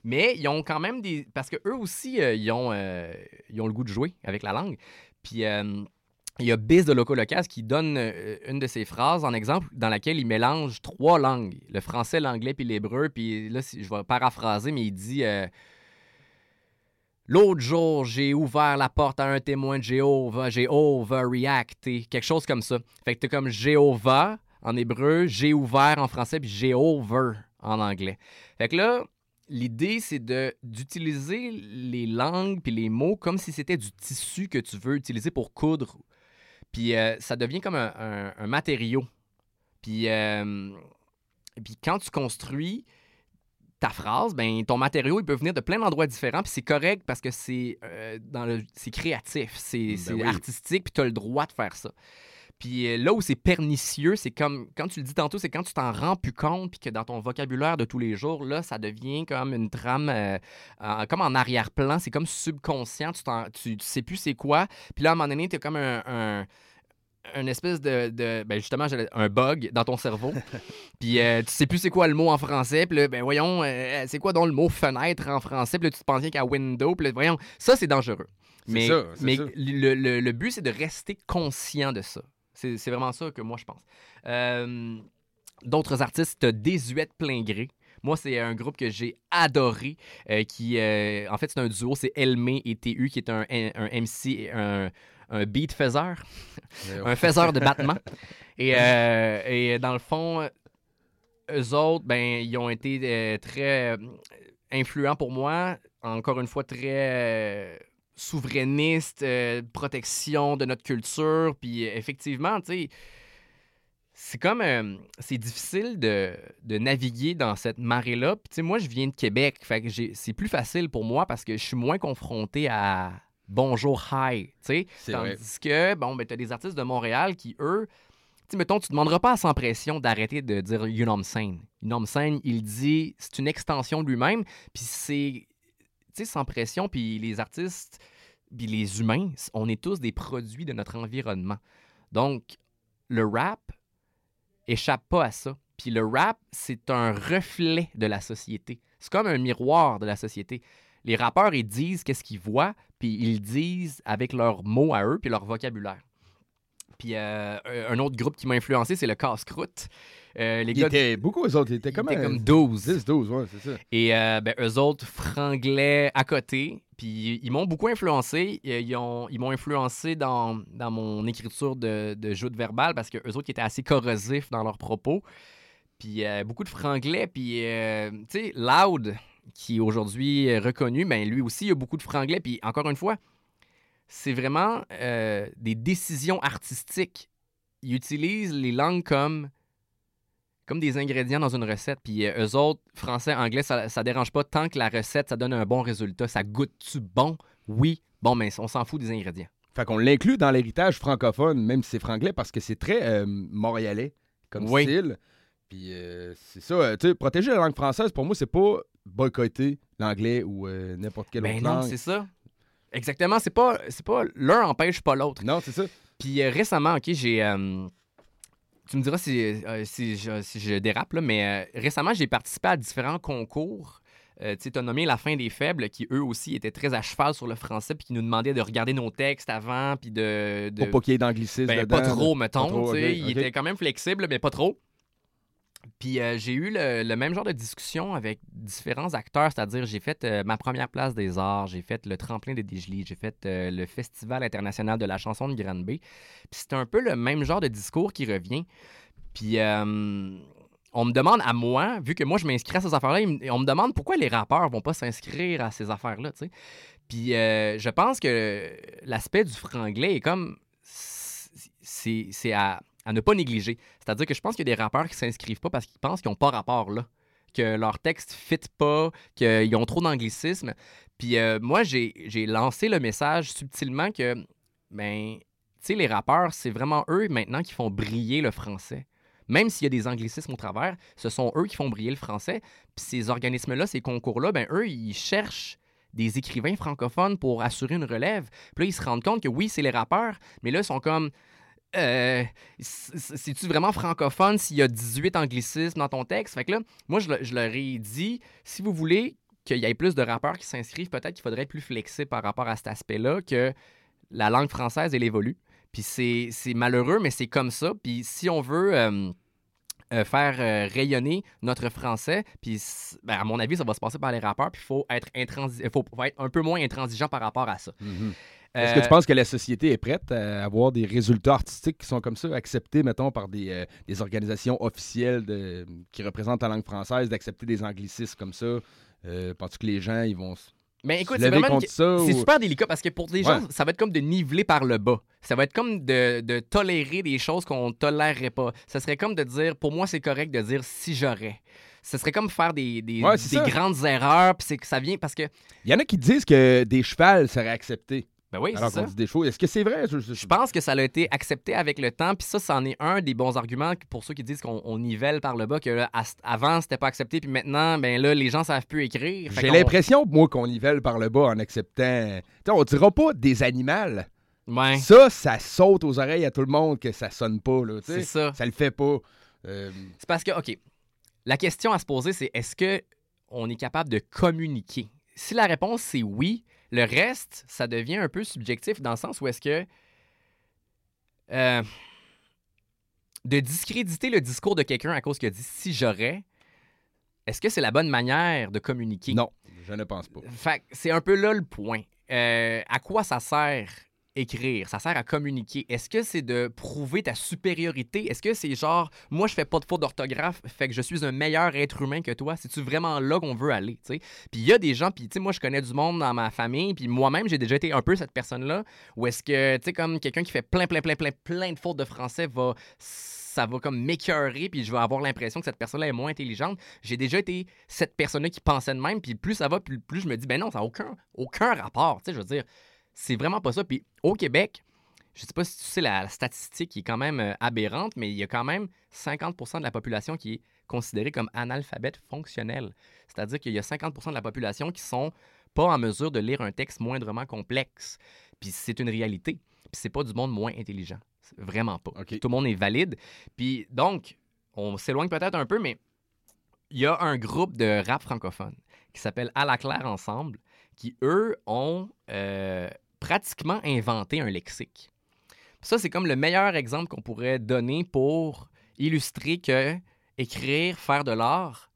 Mais ils ont quand même des. Parce que eux aussi, euh, ils, ont, euh, ils ont le goût de jouer avec la langue. Puis euh, il y a Biz de Loco Locas qui donne euh, une de ses phrases en exemple dans laquelle il mélange trois langues le français, l'anglais puis l'hébreu. Puis là, si- je vais paraphraser, mais il dit. L'autre jour, j'ai ouvert la porte à un témoin de Jéhovah, j'ai overreacté, quelque chose comme ça. Fait que t'as comme Jéhovah en hébreu, j'ai ouvert en français, puis j'ai en anglais. Fait que là, l'idée, c'est d'utiliser les langues puis les mots comme si c'était du tissu que tu veux utiliser pour coudre. Puis euh, ça devient comme un, un- un matériau. Puis, euh, puis quand tu construis ta phrase, ben ton matériau, il peut venir de plein d'endroits différents, puis c'est correct parce que c'est euh, dans le c'est créatif, c'est Ben c'est oui. artistique, puis tu as le droit de faire ça. Puis euh, là où c'est pernicieux, c'est comme, quand tu le dis tantôt, c'est quand tu t'en rends plus compte, puis que dans ton vocabulaire de tous les jours, là, ça devient comme une trame, euh, comme en arrière-plan, c'est comme subconscient, tu, t'en- tu, tu sais plus c'est quoi. Puis là, à un moment donné, tu comme un, un- une espèce de, de- ben justement, un bug dans ton cerveau. puis euh, tu sais plus c'est quoi le mot en français. Puis là, ben voyons, euh, c'est quoi donc le mot fenêtre en français? Puis là, tu te penses rien qu'à window. Puis là, voyons, ça, c'est dangereux. Mais, ça, mais ça. Le, le- le but, c'est de rester conscient de ça. C'est vraiment ça que moi, je pense. Euh, D'autres artistes, t'as Désuète plein gré. Moi, c'est un groupe que j'ai adoré, euh, qui, euh, en fait, c'est un duo, c'est Elmé et TU, qui est un, un MC, un, un beat faiseur, Euh, un faiseur de battements. Et, euh, et dans le fond, eux autres, ben, ils ont été euh, très euh, influents pour moi. Encore une fois, très souverainistes, euh, protection de notre culture. Puis effectivement, tu sais, c'est comme. euh, c'est difficile de, de naviguer dans cette marée-là. Puis tu sais, moi, je viens de Québec. Fait que j'ai- c'est plus facile pour moi parce que je suis moins confronté à bonjour, hi. Tu sais, C'est tandis vrai. que, bon, ben, t'as des artistes de Montréal qui, eux, tu sais, mettons, tu demanderas pas à sans pression d'arrêter de dire You know scène. You know scène, il dit, c'est une extension de lui-même, puis c'est, tu sais, sans pression, puis les artistes, puis les humains, on est tous des produits de notre environnement. Donc, le rap, échappe pas à ça. Puis le rap, c'est un reflet de la société. C'est comme un miroir de la société. Les rappeurs, ils disent qu'est-ce qu'ils voient, puis ils disent avec leurs mots à eux, puis leur vocabulaire. Puis euh, un autre groupe qui m'a influencé, c'est le Casse-Croûte. Euh, les Il gars était beaucoup, eux autres. Ils étaient comme, étaient un- comme 12. 10, 12, ouais, c'est ça. Et euh, ben, eux autres, franglais à côté. Puis ils m'ont beaucoup influencé. Euh, Ils ont- ils m'ont influencé dans, dans mon écriture de, de joute verbale parce que eux autres étaient assez corrosifs dans leurs propos. Puis beaucoup de franglais. Puis, tu sais, Loud, qui est aujourd'hui euh, reconnu, ben, lui aussi, il a beaucoup de franglais. Puis encore une fois, c'est vraiment euh, des décisions artistiques. Ils utilisent les langues comme comme des ingrédients dans une recette. Puis euh, eux autres, français, anglais, ça, ça dérange pas tant que la recette, ça donne un bon résultat. Ça goûte-tu bon? Oui. Bon, mais on s'en fout des ingrédients. Fait qu'on l'inclut dans l'héritage francophone, même si c'est franglais, parce que c'est très euh, montréalais comme Oui. style. Puis euh, c'est ça, tu sais, protéger la langue française, pour moi, c'est pas boycotter l'anglais ou euh, n'importe quelle Ben autre non, langue. c'est ça. Exactement. C'est pas, c'est pas l'un empêche pas l'autre. Non, c'est ça. Puis euh, récemment, OK, j'ai. euh, tu me diras si, euh, si, je, si je dérape, là, mais récemment, j'ai participé à différents concours. Tu as nommé La fin des faibles, qui eux aussi étaient très à cheval sur le français, puis qui nous demandaient de regarder nos textes avant, puis de. de... Pour pas qu'il y ait d'anglicisme Ben, pas trop, mettons. Pas trop, tu sais. ok, Il ok. était quand même flexible, mais pas trop. Puis euh, j'ai eu le, même genre de discussion avec différents acteurs, c'est-à-dire j'ai fait euh, ma première place des arts, j'ai fait le tremplin de Digely, j'ai fait euh, le Festival international de la chanson de Granby. Puis c'est un peu le même genre de discours qui revient. Puis on me demande à moi, vu que moi je m'inscris à ces affaires-là, on me demande pourquoi les rappeurs vont pas s'inscrire à ces affaires-là, tu sais. Puis je pense que l'aspect du franglais est comme. C'est à, à ne pas négliger. C'est-à-dire que je pense qu'il y a des rappeurs qui s'inscrivent pas parce qu'ils pensent qu'ils n'ont pas rapport là. Que leur texte fit pas, qu'ils ont trop d'anglicisme. Puis euh, moi, j'ai j'ai lancé le message subtilement que, ben, tu sais, les rappeurs, c'est vraiment eux maintenant qui font briller le français. Même s'il y a des anglicismes au travers, ce sont eux qui font briller le français. Puis ces organismes-là, ces concours-là, ben, eux, ils cherchent des écrivains francophones pour assurer une relève. Puis là, ils se rendent compte que oui, c'est les rappeurs, mais là, ils sont comme. Euh, C'est-tu vraiment francophone s'il y a 18 anglicismes dans ton texte? Fait que là, moi, je, je leur ai dit, si vous voulez qu'il y ait plus de rappeurs qui s'inscrivent, peut-être qu'il faudrait être plus flexible par rapport à cet aspect-là, que la langue française, elle évolue. Puis c'est malheureux, mais c'est comme ça. Puis si on veut euh, euh, faire euh, rayonner notre français, puis ben, à mon avis, ça va se passer par les rappeurs, puis il faut être, un peu moins intransigeant par rapport à ça. Est-ce que Euh, tu penses que la société est prête à avoir des résultats artistiques qui sont comme ça, acceptés, mettons, par des, euh, des organisations officielles de- qui représentent la langue française, d'accepter des anglicismes comme ça? Euh, Penses-tu que les gens, ils vont Mais écoute, se c'est vraiment une- contre ça? C'est ou- super délicat parce que pour les gens, Ouais. ça va être comme de niveler par le bas. Ça va être comme de, de tolérer des choses qu'on tolérerait pas. Ça serait comme de dire, pour moi, c'est correct de dire si j'aurais. Ce serait comme faire des, des, Ouais, des grandes erreurs, puis c'est que ça vient parce que. Il y en a qui disent que des chevals seraient acceptés. Ben oui, alors qu'on dit des choses. Est-ce que c'est vrai? Je, je- Je pense que ça a été accepté avec le temps, puis ça, c'en est un des bons arguments pour ceux qui disent qu'on on nivelle par le bas, que là, avant, c'était pas accepté, puis maintenant, ben là, les gens savent plus écrire. J'ai l'impression, moi, qu'on nivelle par le bas en acceptant. Tu sais, on dira pas des animaux. Ouais. Ça, ça saute aux oreilles à tout le monde que ça sonne pas. C'est ça. Ça le fait pas. Euh, C'est parce que, OK, la question à se poser, c'est est-ce que on est capable de communiquer? Si la réponse c'est oui, le reste, ça devient un peu subjectif dans le sens où est-ce que euh, de discréditer le discours de quelqu'un à cause qu'il a dit si j'aurais, est-ce que c'est la bonne manière de communiquer? non, je ne pense pas. Fait que c'est un peu là le point. Euh, à quoi ça sert écrire? Ça sert à communiquer. Est-ce que c'est de prouver ta supériorité? Est-ce que c'est genre, moi, je fais pas de faute d'orthographe, fait que je suis un meilleur être humain que toi? C'est-tu vraiment là qu'on veut aller? Puis il y a des gens, puis moi, je connais du monde dans ma famille, puis moi-même, j'ai déjà été un peu cette personne-là, où est-ce que, tu sais, comme quelqu'un qui fait plein, plein, plein, plein, plein de fautes de français va ça va comme m'écœurer, puis je vais avoir l'impression que cette personne-là est moins intelligente. J'ai déjà été cette personne-là qui pensait de même, puis plus ça va, plus, plus je me dis, ben non, ça n'a aucun, aucun rapport. Tu sais, je veux dire, c'est vraiment pas ça. Puis au Québec, je sais pas si tu sais la, la statistique qui est quand même euh, aberrante, mais il y a quand même 50% de la population qui est considérée comme analphabète fonctionnel. C'est-à-dire qu'il y a 50% de la population qui sont pas en mesure de lire un texte moindrement complexe. Puis c'est une réalité. Puis c'est pas du monde moins intelligent. Vraiment pas. Tout le monde est valide. Puis donc, on s'éloigne peut-être un peu, mais il y a un groupe de rap francophone qui s'appelle À la claire ensemble, qui, eux, ont euh, pratiquement inventé un lexique. Ça, c'est comme le meilleur exemple qu'on pourrait donner pour illustrer que écrire, faire de l'art,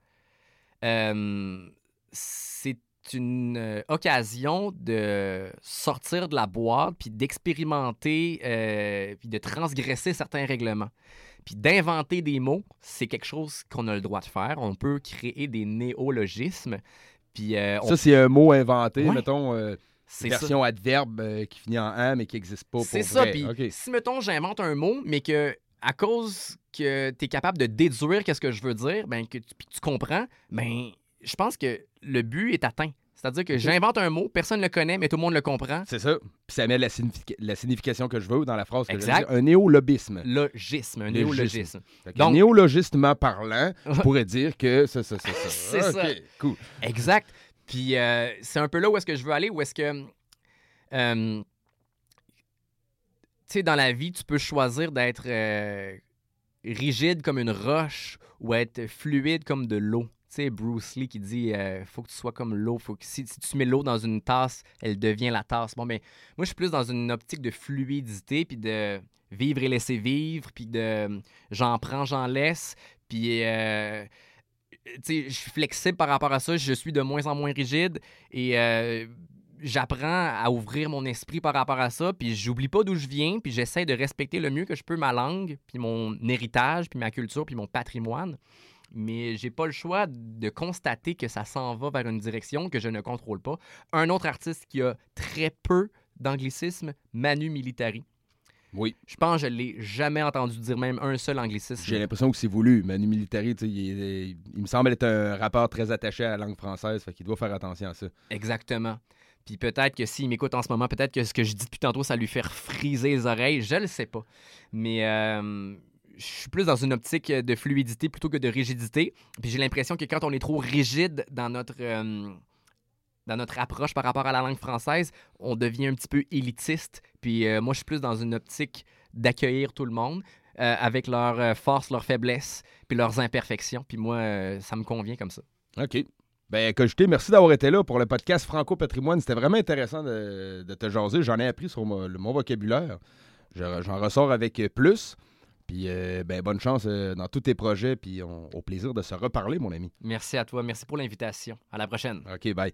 euh, c'est une euh, occasion de sortir de la boîte, puis d'expérimenter, euh, puis de transgresser certains règlements. Puis d'inventer des mots, c'est quelque chose qu'on a le droit de faire. On peut créer des néologismes. Puis, on... Ça, c'est un mot inventé, Ouais. mettons, euh, C'est version adverbe euh, qui finit en an, mais qui n'existe pas pour C'est ça. Puis si, mettons, j'invente un mot, mais que à cause que tu es capable de déduire qu'est-ce que je veux dire, ben, que tu, comprends, ben, je pense que le but est atteint. C'est-à-dire que j'invente un mot, personne ne le connaît, mais tout le monde le comprend. C'est ça. Puis ça met la, significa- la signification que je veux dans la phrase. que je Exact. veux dire. Un néolobisme. Logisme, un Logisme. néologisme. Donc- néologistement parlant, je pourrais dire que ça, ça, ça, ça. C'est ça. Cool. Exact. Puis euh, c'est un peu là où est-ce que je veux aller, où est-ce que. euh, tu sais, dans la vie, tu peux choisir d'être euh, rigide comme une roche ou être fluide comme de l'eau. Tu sais, Bruce Lee qui dit euh, faut que tu sois comme l'eau. Faut que si, tu mets l'eau dans une tasse, elle devient la tasse. Bon, mais moi, je suis plus dans une optique de fluidité, puis de vivre et laisser vivre, puis de j'en prends, j'en laisse, puis. Je suis flexible par rapport à ça, je suis de moins en moins rigide et euh, j'apprends à ouvrir mon esprit par rapport à ça, puis j'oublie pas d'où je viens, puis j'essaie de respecter le mieux que je peux ma langue, puis mon héritage, puis ma culture, puis mon patrimoine. Mais j'ai pas le choix de constater que ça s'en va vers une direction que je ne contrôle pas. Un autre artiste qui a très peu d'anglicisme, Manu Militari. Oui. Je pense que je l'ai jamais entendu dire même un seul anglicisme. J'ai l'impression que c'est voulu. Manu Militari, il, il me semble être un rappeur très attaché à la langue française, fait qu'il doit faire attention à ça. Exactement. Puis peut-être que s'il m'écoute en ce moment, peut-être que ce que je dis depuis tantôt, ça lui fait friser les oreilles. Je le sais pas. Mais euh, je suis plus dans une optique de fluidité plutôt que de rigidité. Puis j'ai l'impression que quand on est trop rigide dans notre, euh, dans notre approche par rapport à la langue française, on devient un petit peu élitiste. Puis euh, moi, je suis plus dans une optique d'accueillir tout le monde. euh, avec leurs euh, forces, leurs faiblesses, puis leurs imperfections. Puis moi, euh, ça me convient comme ça. OK. Ben, Cogité, merci d'avoir été là pour le podcast Franco Patrimoine. C'était vraiment intéressant de, de te jaser. J'en ai appris sur mon, vocabulaire. Je- J'en ressors avec plus. Puis, euh, ben, bonne chance euh, dans tous tes projets. Puis, on- au plaisir de se reparler, mon ami. Merci à toi. Merci pour l'invitation. À la prochaine. OK, bye.